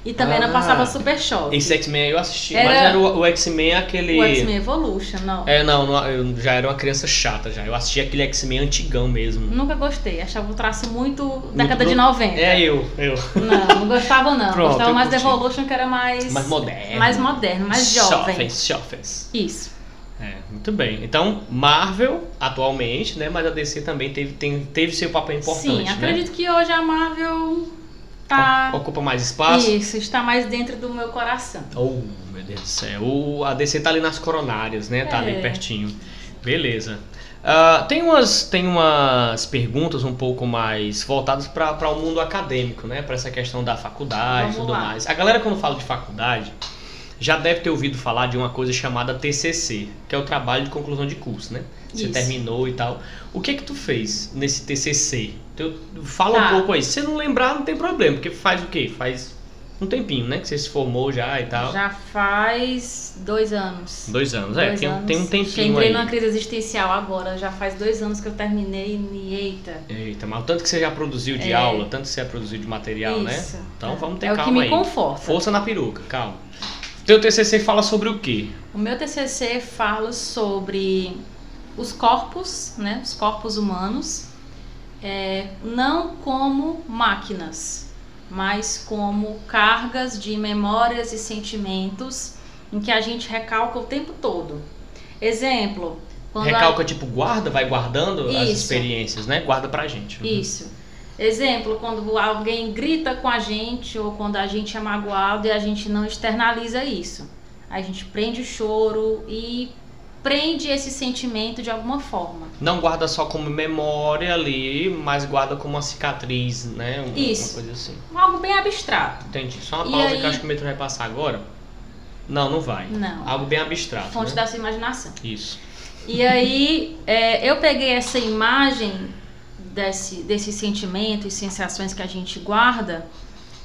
E também não Ah. passava Super Choque. Esse X-Men eu assisti, Era- mas era o, o X-Men aquele. O X-Men Evolution, não. É, não, não, eu já era uma criança chata já. Eu assisti aquele X-Men antigão mesmo. Nunca gostei. Achava o traço muito década de 90. É eu, eu. Não, não gostava não. Pronto, gostava mais do. Evolution, que era mais... Mais moderno. Mais moderno, mais jovem. Jovens, jovens. Isso. É, muito bem. Então, Marvel, atualmente, né? Mas a DC também teve, tem, teve seu papel importante, Sim, né? acredito que hoje a Marvel tá... Ocupa mais espaço. Isso, está mais dentro do meu coração. Oh, meu Deus do céu. O, a DC tá ali nas coronárias, né? Tá ali É. pertinho. Beleza. Uh, tem, umas, tem umas perguntas um pouco mais voltadas para o mundo acadêmico, né? Para essa questão da faculdade e tudo lá. mais. A galera, quando fala de faculdade, já deve ter ouvido falar de uma coisa chamada TCC, que é o trabalho de conclusão de curso, né? Você Isso. terminou e tal. O que é que tu fez nesse TCC? Tu, fala tá. um pouco aí. Se você não lembrar, não tem problema, porque faz o quê? Faz um tempinho, né? Que você se formou já e tal. Já faz dois anos. Dois anos, é, dois é, tem, tem um tempinho Entrei aí. numa crise existencial agora, já faz dois anos que eu terminei e eita. Eita, mas o tanto que você já produziu de é. aula, tanto que você já produziu de material, né? Isso. né? Então vamos ter é calma aí. É o que me aí. conforta. Força na peruca, calma. Teu TCC fala sobre o quê? O meu TCC fala sobre os corpos, né? Os corpos humanos, é, não como máquinas, mas como cargas de memórias e sentimentos em que a gente recalca o tempo todo. Exemplo. recalca, a... tipo, guarda, vai guardando Isso. as experiências, né? Guarda pra gente. Uhum. Isso. Exemplo, quando alguém grita com a gente ou quando a gente é magoado e a gente não externaliza isso. A gente prende o choro e prende esse sentimento de alguma forma. Não guarda só como memória ali, mas guarda como uma cicatriz, né? Uma, Isso. Uma coisa assim. Algo bem abstrato. Entendi. Só uma pausa aí... que eu acho que o metro vai passar agora. Não, não vai. Não. Algo bem abstrato. Fonte né? da sua imaginação. Isso. E aí, é, eu peguei essa imagem desse, desse sentimento e sensações que a gente guarda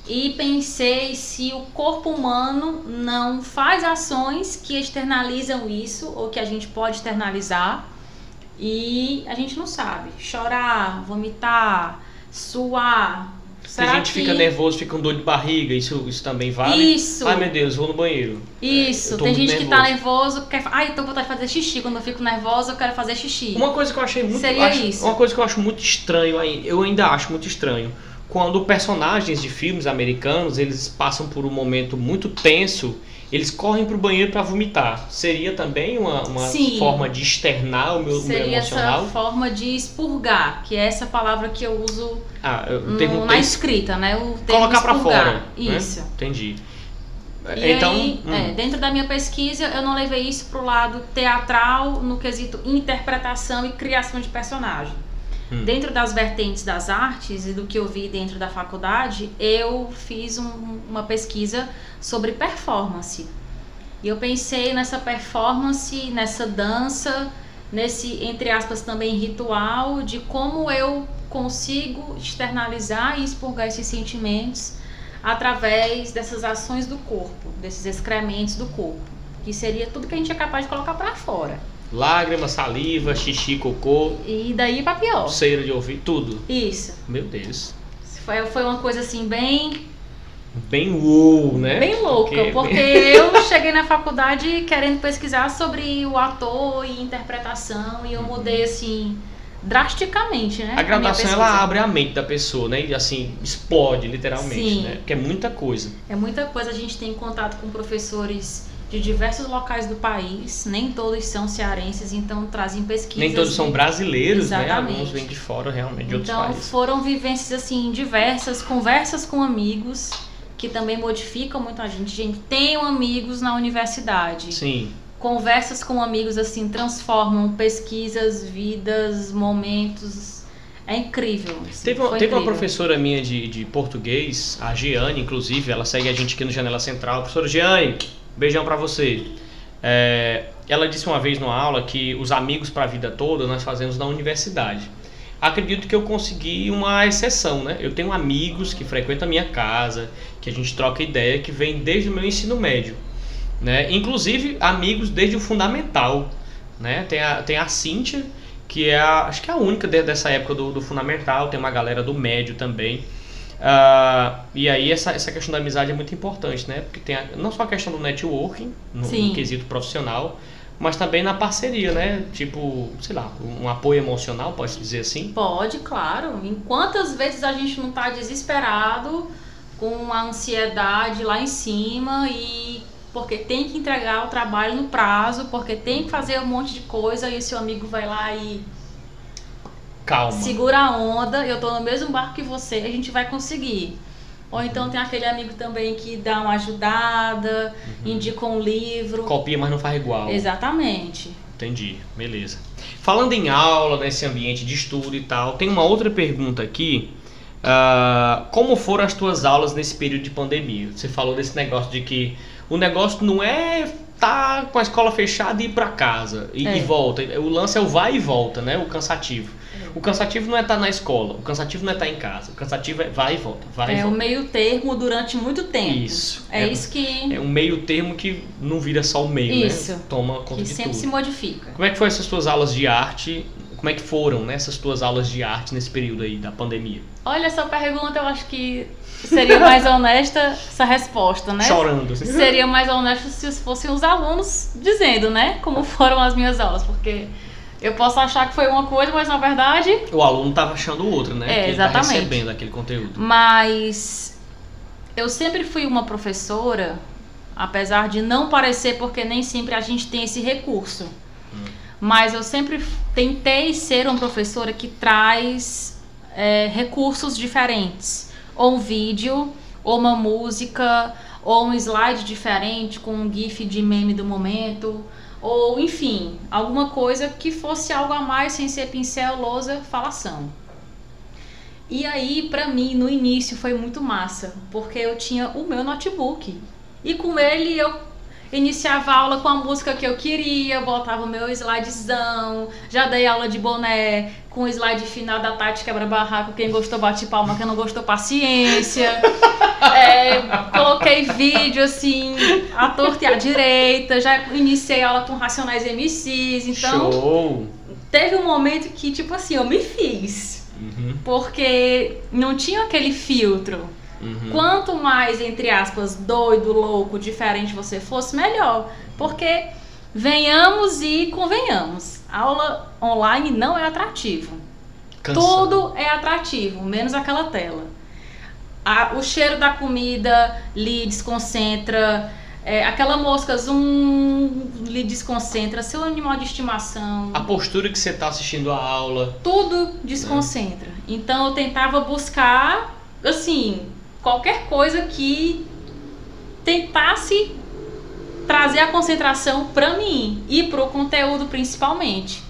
e pensei se o corpo humano não faz ações que externalizam isso ou que a gente pode externalizar e a gente não sabe. Chorar, vomitar, suar. Se a gente que... fica nervoso, fica com dor de barriga, isso, isso também vale? Isso. Ai meu Deus, vou no banheiro. Isso, é, tem gente nervoso. que tá nervoso, quer. Ai, tô com vontade de fazer xixi. Quando eu fico nervosa, eu quero fazer xixi. Uma coisa que eu achei muito. Seria acho, isso. Uma coisa que eu acho muito estranho, eu ainda acho muito estranho quando personagens de filmes americanos eles passam por um momento muito tenso, eles correm para o banheiro para vomitar. Seria também uma, uma forma de externar o meu, Seria meu emocional? Seria essa forma de expurgar, que é essa palavra que eu uso ah, eu no, na escrita, né? O Colocar para fora. Né? Isso. Né? Entendi. E então, aí, hum. é, dentro da minha pesquisa, eu não levei isso para o lado teatral, no quesito interpretação e criação de personagem. Hum. Dentro das vertentes das artes e do que eu vi dentro da faculdade, eu fiz um, uma pesquisa sobre performance. E eu pensei nessa performance, nessa dança, nesse, entre aspas, também ritual, de como eu consigo externalizar e expurgar esses sentimentos através dessas ações do corpo, desses excrementos do corpo, que seria tudo que a gente é capaz de colocar para fora. Lágrima, saliva, xixi, cocô. E daí pra pior. Cera de ouvir, tudo. Isso. Meu Deus. Foi, foi uma coisa assim, bem. Bem uou, né? Bem louca, porque, porque eu cheguei na faculdade querendo pesquisar sobre o ator e interpretação e eu mudei assim drasticamente, né? A graduação ela abre a mente da pessoa, né? E assim, explode literalmente, Sim. né? Porque é muita coisa. É muita coisa, a gente tem contato com professores de diversos locais do país, nem todos são cearenses, então trazem pesquisas. Nem todos são brasileiros, né? Exatamente. né? Alguns vêm de fora realmente, de então, outros países. Então foram vivências assim diversas, conversas com amigos que também modificam muito a gente. Gente, tenham amigos na universidade. Sim. Conversas com amigos assim transformam pesquisas, vidas, momentos. É incrível. Assim, teve, uma, teve incrível. uma professora minha de, de português, a Giane, inclusive, ela segue a gente aqui no Janela Central. Professora Giane, Beijão para você. É, ela disse uma vez numa aula que os amigos para a vida toda nós fazemos na universidade. Acredito que eu consegui uma exceção, né? Eu tenho amigos que frequentam a minha casa, que a gente troca ideia, que vem desde o meu ensino médio, né? Inclusive amigos desde o fundamental, né? Tem a, tem a Cíntia, que é a, acho que é a única dessa época do, do fundamental, tem uma galera do médio também. Uh, e aí essa, essa questão da amizade é muito importante, né? Porque tem a, não só a questão do networking, no, no, quesito profissional, mas também na parceria, né? Tipo, sei lá, um apoio emocional, pode dizer assim? Pode, claro. Em quantas vezes a gente não está desesperado, com a ansiedade lá em cima e porque tem que entregar o trabalho no prazo, porque tem que fazer um monte de coisa e seu amigo vai lá e Calma. Segura a onda, eu tô no mesmo barco que você, a gente vai conseguir. Ou então tem aquele amigo também que dá uma ajudada, uhum. indica um livro. Copia, mas não faz igual. Exatamente. Entendi, beleza. Falando em aula, nesse ambiente de estudo e tal, tem uma outra pergunta aqui. Uh, como foram as tuas aulas nesse período de pandemia? Você falou desse negócio de que o negócio não é tá com a escola fechada e ir para casa e, é. e, volta. O lance é o vai e volta, né? O cansativo. É. O cansativo não é estar tá na escola, o cansativo não é estar tá em casa. O cansativo é vai e volta, vai é e volta. É o meio termo durante muito tempo. Isso. É, é, isso que É um meio termo que não vira só o meio, isso. né? Toma conta que de sempre tudo. se modifica. Como é que foi essas tuas aulas de arte como é que foram né, essas tuas aulas de arte nesse período aí da pandemia? Olha, essa pergunta eu acho que seria mais honesta essa resposta, né? Chorando. Assim. Seria mais honesto se fossem os alunos dizendo, né? Como foram as minhas aulas, porque eu posso achar que foi uma coisa, mas na verdade. O aluno estava achando outra, né? É, que exatamente. Ele tá recebendo aquele conteúdo. Mas eu sempre fui uma professora, apesar de não parecer, porque nem sempre a gente tem esse recurso. Hum mas eu sempre tentei ser uma professora que traz é, recursos diferentes, ou um vídeo, ou uma música, ou um slide diferente com um gif de meme do momento, ou enfim, alguma coisa que fosse algo a mais sem ser pincel, lousa, falação. E aí, para mim, no início foi muito massa, porque eu tinha o meu notebook. E com ele eu iniciava a aula com a música que eu queria, botava o meu slidezão, já dei aula de boné com o slide final da Tati Quebra-Barraco, quem gostou bate palma, quem não gostou paciência. É, coloquei vídeo assim, à torta e à direita, já iniciei aula com Racionais MCs, então... Show! Teve um momento que, tipo assim, eu me fiz. Uhum. Porque não tinha aquele filtro Uhum. Quanto mais, entre aspas, doido, louco, diferente você fosse, melhor. Porque venhamos e convenhamos, aula online não é atrativo. Tudo é atrativo, menos aquela tela. A, o cheiro da comida lhe desconcentra. É, aquela mosca zoom lhe desconcentra, seu animal de estimação. A postura que você está assistindo a aula. Tudo desconcentra. É. Então eu tentava buscar, assim, qualquer coisa que tentasse trazer a concentração para mim e para o conteúdo principalmente.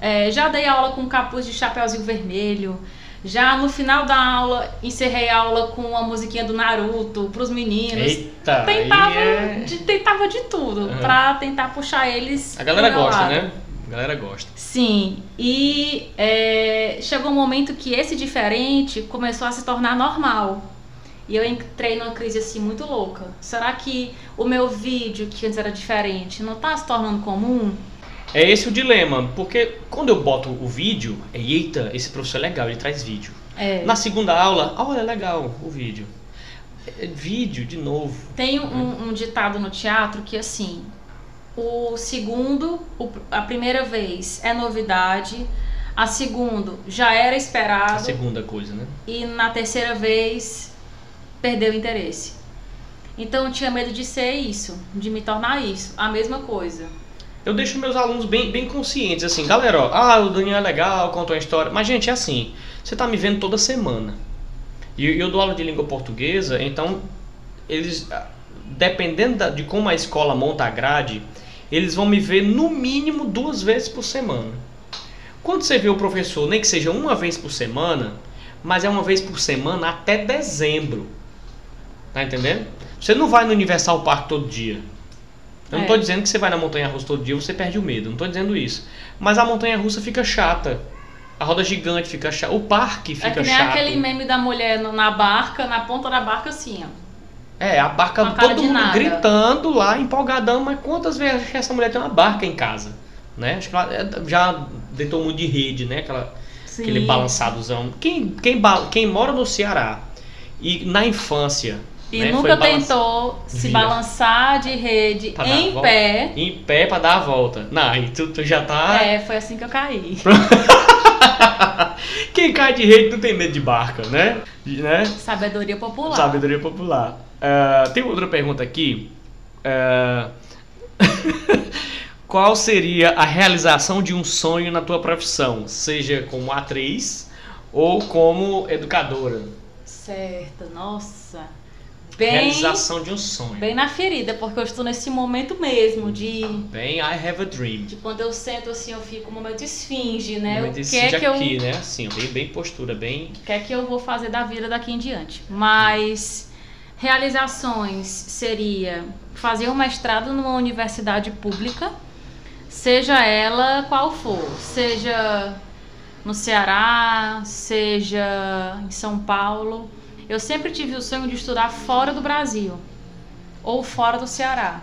É, já dei aula com capuz de chapéuzinho vermelho. Já no final da aula, encerrei a aula com uma musiquinha do Naruto para os meninos. Eita, tentava, é... de, tentava de tudo uhum. para tentar puxar eles. A galera gosta, lado. né? A galera gosta. Sim, e é, chegou um momento que esse diferente começou a se tornar normal. E eu entrei numa crise assim muito louca. Será que o meu vídeo, que antes era diferente, não está se tornando comum? É esse o dilema, porque quando eu boto o vídeo, é, eita, esse professor é legal, ele traz vídeo. É. Na segunda aula, olha, é legal o vídeo. É, vídeo, de novo. Tem um, um, ditado no teatro que assim, o segundo, o, a primeira vez é novidade, a segunda já era esperado. A segunda coisa, né? E na terceira vez perdeu o interesse. Então eu tinha medo de ser isso, de me tornar isso, a mesma coisa. Eu deixo meus alunos bem, bem conscientes, assim, galera, ó, ah, o Daniel é legal, contou uma história. Mas, gente, é assim, você tá me vendo toda semana. E eu dou aula de língua portuguesa, então eles, ah, dependendo da, de como a escola monta a grade, eles vão me ver no mínimo duas vezes por semana. Quando você vê o professor, nem que seja uma vez por semana, mas é uma vez por semana até dezembro. Tá entendendo? Você não vai no Universal Park todo dia. Eu é. não estou dizendo que você vai na montanha russa todo dia você perde o medo. Não estou dizendo isso. Mas a montanha russa fica chata. A roda gigante fica chata. O parque fica chato. É que nem chato. aquele meme da mulher na barca, na ponta da barca assim, ó. É, a barca, todo mundo nada. gritando lá, empolgadão, mas quantas vezes essa mulher tem uma barca em casa? Né? Acho que ela é, já deitou muito de rede, né? Aquela, aquele balançadozão. Quem, quem, quem mora no Ceará e na infância e né? nunca tentou se Vira. balançar de rede em pé. Em pé para dar a volta. Não, e tu, tu já tá. É, foi assim que eu caí. Quem cai de rede não tem medo de barca, né? né? Sabedoria popular. Sabedoria popular. Uh, tem outra pergunta aqui. Uh, qual seria a realização de um sonho na tua profissão? Seja como atriz ou como educadora? Certo, nossa. Bem, Realização de um sonho. bem na ferida, porque eu estou nesse momento mesmo de, Bem, I have a dream. de quando eu sento assim, eu fico um momento esfinge, né? Momento o que esse é que eu, aqui, né? Assim, bem, bem postura, bem. o que é que eu vou fazer da vida daqui em diante? Mas realizações seria fazer um mestrado numa universidade pública, seja ela qual for, seja no Ceará, seja em São Paulo. Eu sempre tive o sonho de estudar fora do Brasil ou fora do Ceará.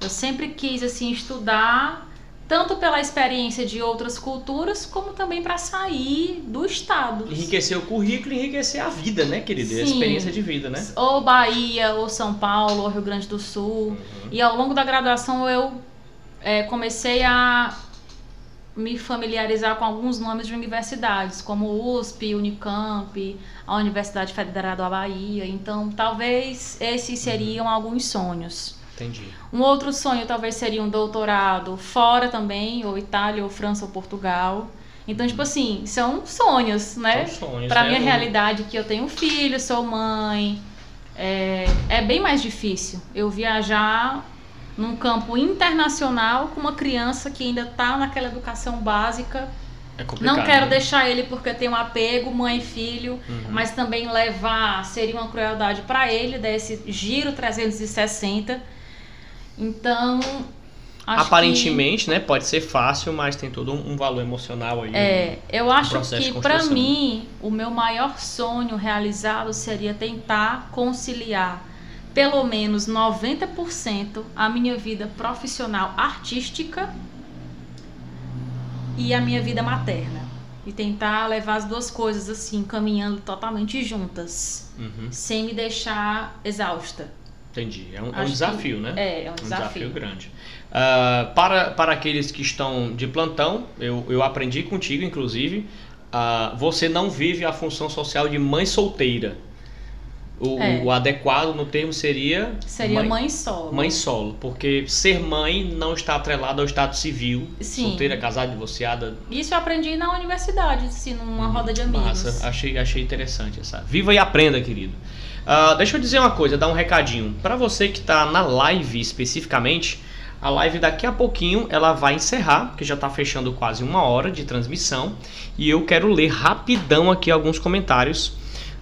Eu sempre quis assim estudar tanto pela experiência de outras culturas, como também para sair do estado. Enriquecer o currículo enriquecer a vida, né, querida? A Sim. experiência de vida, né? Ou Bahia, ou São Paulo, ou Rio Grande do Sul. E ao longo da graduação eu é, comecei a me familiarizar com alguns nomes de universidades, como USP, Unicamp, a Universidade Federal da Bahia. Então, talvez esses seriam alguns sonhos. Entendi. Um outro sonho talvez seria um doutorado fora também, ou Itália, ou França, ou Portugal. Então, tipo assim, são sonhos, né? São sonhos, Pra né? minha realidade, que eu tenho filho, sou mãe, é, é bem mais difícil eu viajar num campo internacional com uma criança que ainda tá naquela educação básica. É. Não quero né? deixar ele porque tem um apego, mãe e filho, Uhum. mas também levar seria uma crueldade para ele, desse giro 360. Então, acho Aparentemente, né? Pode ser fácil, mas tem todo um valor emocional aí. que, é, eu acho que para mim o meu maior sonho realizado seria tentar conciliar pelo menos 90% a minha vida profissional artística e a minha vida materna. E tentar levar as duas coisas assim, caminhando totalmente juntas, Uhum, sem me deixar exausta. entendi. É um, é um Acho que- desafio, né? É, é um Um desafio. desafio grande. Ah, para, para aqueles que estão de plantão, eu, eu aprendi contigo, inclusive, ah, você não vive a função social de mãe solteira. O, É. o adequado no termo seria Seria mãe, solo. mãe solo, porque ser mãe não está atrelado ao estado civil, Sim. solteira, casada, divorciada. Isso eu aprendi na universidade, assim, numa roda de amigos. Massa, achei, achei interessante essa. Viva e aprenda, querido. Ah, deixa eu dizer uma coisa, dar um recadinho. Para você que está na live especificamente, a live daqui a pouquinho ela vai encerrar, porque já está fechando quase uma hora de transmissão. E eu quero ler rapidão aqui alguns comentários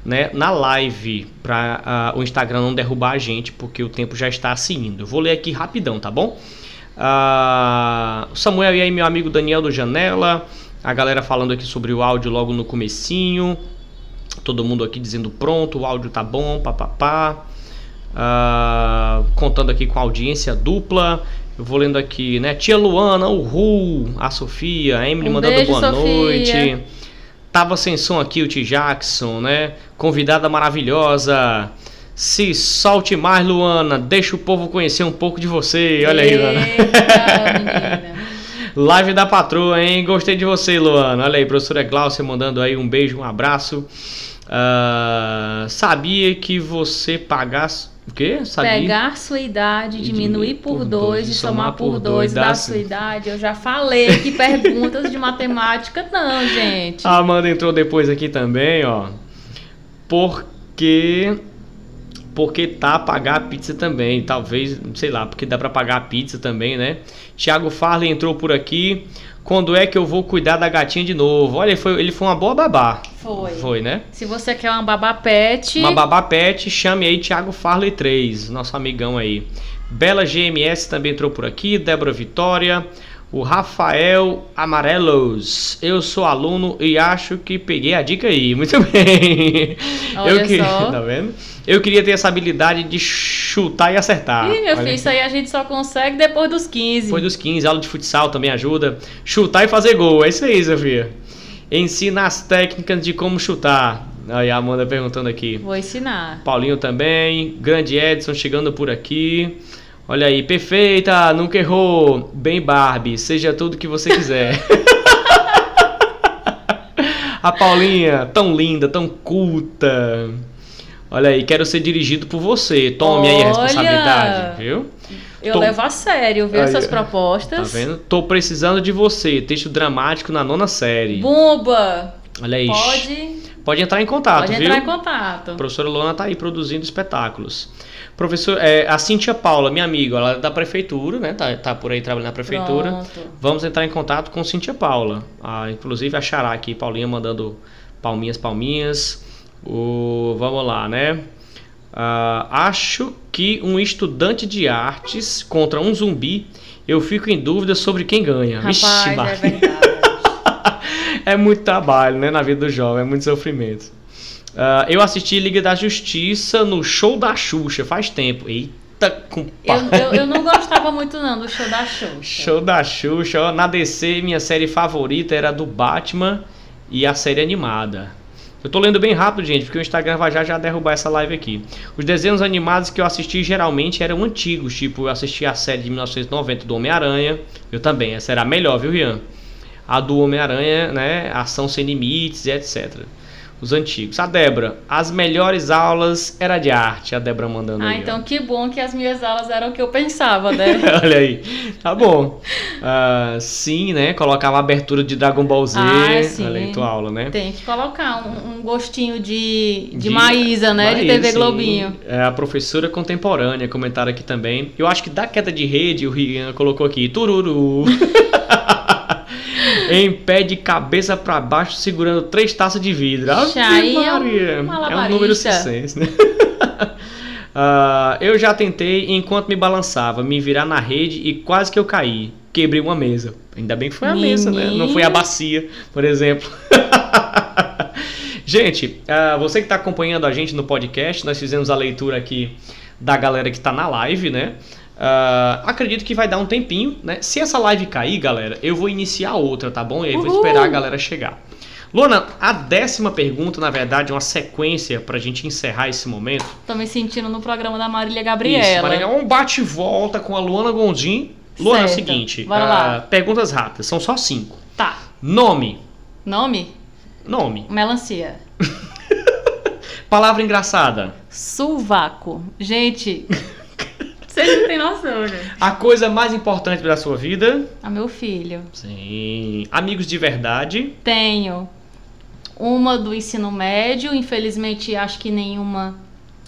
né, na live para o Instagram não derrubar a gente, porque o tempo já está se indo. Eu vou ler aqui rapidão, tá bom? Ah, Samuel e aí, meu amigo Daniel do Janela. A galera falando aqui sobre o áudio logo no comecinho. Todo mundo aqui dizendo pronto, o áudio tá bom, papapá. Ah, contando aqui com a audiência dupla. Eu vou lendo aqui, né? Tia Luana, o Ru, a Sofia, a Emily Um mandando beijo, boa Sofia. noite. Tava sem som aqui o T. Jackson, né? Convidada maravilhosa. Se solte mais, Luana. Deixa o povo conhecer um pouco de você. Olha aí, Luana. Live da patroa, hein? Gostei de você, Luana. Olha aí, professora Glaucia mandando aí um beijo, um abraço. Ah, sabia que você pagasse. O quê? Sabia? Pegar sua idade, diminuir por dois e somar por dois da sua idade. Eu já falei que perguntas de matemática não, gente. A Amanda entrou depois aqui também, ó. Porque. Porque tá pagar a pizza também. Talvez, sei lá, porque dá pra pagar a pizza também, né? Thiago Farley entrou por aqui. Quando é que eu vou cuidar da gatinha de novo? Olha, ele foi, ele foi uma boa babá. Foi. Foi, né? Se você quer uma babá pet, Uma babá pet, chame aí Thiago Farley 3, nosso amigão aí. Bela GMS também entrou por aqui, Débora Vitória, o Rafael Amarelos. Eu sou aluno e acho que peguei a dica aí. Muito bem. Olha Eu que- só. Tá vendo? Eu queria ter essa habilidade de chutar e acertar. Ih, meu Olha filho, isso aí a gente só consegue depois dos 15. Depois dos 15, aula de futsal também ajuda. Chutar e fazer gol, é isso aí, Sofia. Ensina as técnicas de como chutar. Aí a Amanda perguntando aqui. Vou ensinar. Paulinho também. Grande Edson chegando por aqui. Olha aí, perfeita, nunca errou. Bem, Barbie, seja tudo que você quiser. A Paulinha, tão linda, tão culta. Olha aí, quero ser dirigido por você. Tome aí a Olha! responsabilidade, viu? Eu Tô- levo a sério, viu, Aí, essas Tá propostas. vendo? Tô precisando de você. Texto dramático na nona série. Bumba! Olha aí. Pode. Pode entrar em contato, Pode viu? entrar em contato. A professora Luana tá aí produzindo espetáculos. Professor, é, a Cintia Paula, minha amiga, ela é da prefeitura, né? Tá, tá por aí trabalhando na prefeitura. Pronto. Vamos entrar em contato com Cintia Paula. Ah, inclusive a Xará aqui, Paulinha mandando palminhas, palminhas. O, vamos lá, né? Ah, acho que um estudante de artes contra um zumbi, eu fico em dúvida sobre quem ganha. Vixe, Rapaz, é Maria. verdade. é muito trabalho, né, na vida do jovem, é muito sofrimento. Ah, eu assisti Liga da Justiça no show da Xuxa faz tempo. Eita, eu, compadre. eu, eu não gostava muito não do show da Xuxa. Show da Xuxa, ó, na DC minha série favorita era do Batman e a série animada. Eu tô lendo bem rápido, gente, porque o Instagram vai já já derrubar essa live aqui. Os desenhos animados que eu assisti geralmente eram antigos, tipo, eu assisti a série de 1990 do Homem-Aranha. Eu também, essa era a melhor, viu, Rian? A do Homem-Aranha, né? Ação sem limites etc. Os antigos. A Débora, as melhores aulas era de arte, a Débora mandando Ah, aí. ó. então que bom que as minhas aulas eram o que eu pensava, né? Olha aí, tá bom. Ah, sim, né? Colocava a abertura de Dragon Ball Z. Ah, sim. Olha aí, tua aula, né? Tem que colocar um, um gostinho de, de, De- Maísa, né? de TV sim. Globinho. É, a professora contemporânea, comentaram aqui também. Eu acho que da queda de rede, o Rian colocou aqui, tururu. em pé de cabeça pra baixo, segurando três taças de vidro. Ave Aí é um Maria. é um número sucesso, né? Ah, eu já tentei, enquanto me balançava, me virar na rede e quase que eu caí. Quebrei uma mesa. Ainda bem que foi a mesa, né? Não foi a bacia, por exemplo. gente, ah, você que está acompanhando a gente no podcast, nós fizemos a leitura aqui da galera que está na live, né? Ah, acredito que vai dar um tempinho, né? Se essa live cair, galera, eu vou iniciar outra, tá bom? E aí vou Uhul! esperar a galera chegar. Luana, a décima pergunta, na verdade, é uma sequência pra gente encerrar esse momento. Tô me sentindo no programa da Marília Isso, Gabriela. Maria, um bate-volta com a Luana Gondim. Luana, é o Certo. seguinte, Vai ah, lá. perguntas rápidas, são só cinco. Tá. Nome, Nome? nome. Melancia. Palavra engraçada. Sovaco. Gente, vocês não têm noção, gente. A coisa mais importante da sua vida. A meu filho. Sim. Amigos de verdade. Tenho uma do ensino médio, infelizmente acho que nenhuma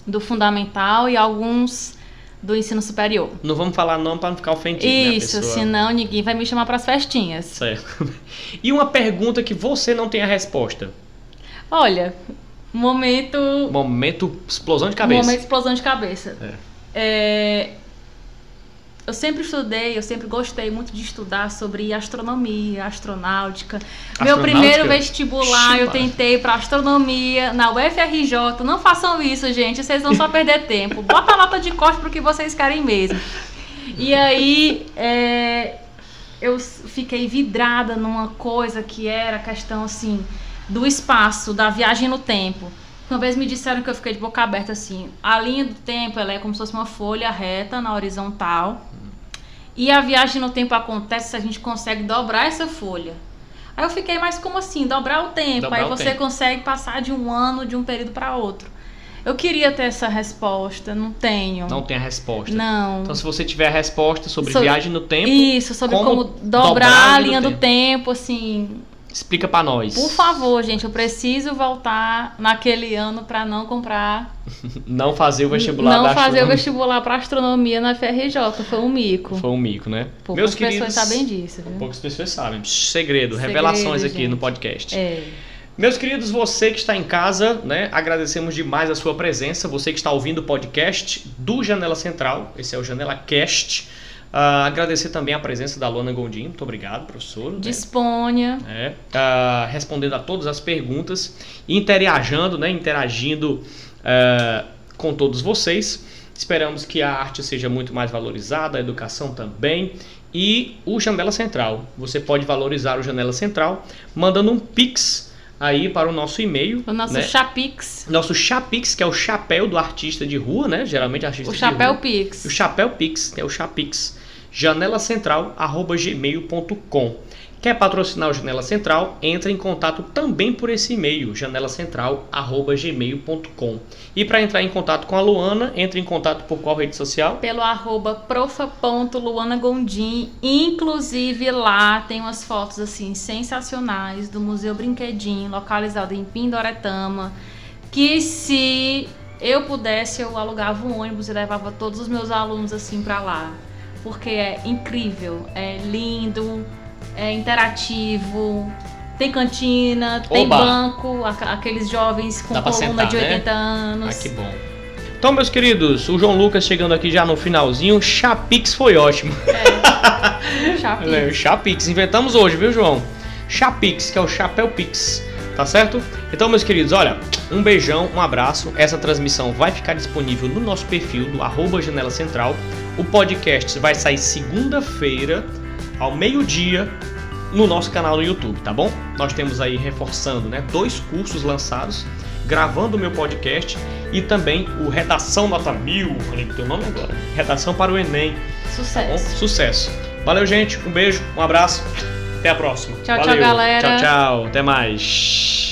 do fundamental e alguns do ensino superior. Não vamos falar nome para não ficar ofendido, né, Isso, pessoa? senão ninguém vai me chamar pras festinhas. Certo. E uma pergunta que você não tem a resposta. Olha, momento. Momento explosão de cabeça. Momento explosão de cabeça. É. É, eu sempre estudei, eu sempre gostei muito de estudar sobre astronomia, astronáutica. Meu Astronáutica? primeiro vestibular eu Xiii, tentei para astronomia na UFRJ. Não façam isso, gente, vocês vão só perder tempo. Bota a nota de corte pro que vocês querem mesmo. E aí, é, eu fiquei vidrada numa coisa que era a questão assim do espaço, da viagem no tempo. Uma vez me disseram que eu fiquei de boca aberta assim. A linha do tempo ela é como se fosse uma folha reta na horizontal. E a viagem no tempo acontece se a gente consegue dobrar essa folha. Aí eu fiquei, mas como assim? Dobrar o tempo. Dobrar Aí o você tempo. consegue passar de um ano, de um período para outro. Eu queria ter essa resposta, não tenho. Não tem a resposta. Não. Então, se você tiver a resposta sobre Sobre- viagem no tempo, Isso, sobre como como, dobrar dobrar, a linha do do tempo, assim. Explica pra nós. Por favor, gente, eu preciso voltar naquele ano para não comprar. Não fazer o vestibular não fazer o vestibular para astronomia na FRJ. Foi um mico. Foi um mico, né? Poucas Meus pessoas queridos, sabem disso, viu? Poucas pessoas sabem. Segredo, Segredo, revelações aqui gente. no podcast. É. Meus queridos, você que está em casa, né? Agradecemos demais a sua presença. Você que está ouvindo o podcast do Janela Central. Esse é o Janela Cast. Ah, agradecer também a presença da Luana Gondim. Muito obrigado, professor. né? Disponha. É, ah, respondendo a todas as perguntas, interagindo, né, interagindo ah, com todos vocês. Esperamos que a arte seja muito mais valorizada, a educação também. E o Janela Central. Você pode valorizar o Janela Central mandando um pix aí para o nosso e-mail. O nosso né? Chapix. Nosso Chapix, que é o chapéu do artista de rua, né? Geralmente artista O de Chapéu rua. Pix. O Chapéu Pix, que é o Chapix, janelacentral.gmail.com. Quer patrocinar o Janela Central? Entre em contato também por esse e-mail, janelacentral@gmail.com. E para entrar em contato com a Luana, entre em contato por qual rede social? Pelo arroba profa.luanagondim. Inclusive lá tem umas fotos assim sensacionais do Museu Brinquedinho, localizado em Pindoretama, que se eu pudesse eu alugava um ônibus e levava todos os meus alunos assim para lá, porque é incrível, é lindo é interativo, tem cantina, tem banco, aqueles jovens com coluna sentar, de 80 né? anos. Ah, que bom. Então, meus queridos, o João Lucas chegando aqui já no finalzinho, Chapix foi ótimo. É, Chapix. É, Chapix, inventamos hoje, viu, João? Chapix, que é o Chapéu Pix, tá certo? Então, meus queridos, olha, um beijão, um abraço. Essa transmissão vai ficar disponível no nosso perfil do arroba Janela Central. O podcast vai sair segunda-feira, ao meio-dia no nosso canal no YouTube, tá bom? Nós temos aí reforçando, né, dois cursos lançados, gravando o meu podcast e também o Redação Nota Mil, falei o teu nome agora, Redação para o Enem. Sucesso. Tá Sucesso. Valeu, gente. Um beijo, um abraço. Até a próxima. Tchau, Valeu. tchau, galera. Tchau, tchau. Até mais.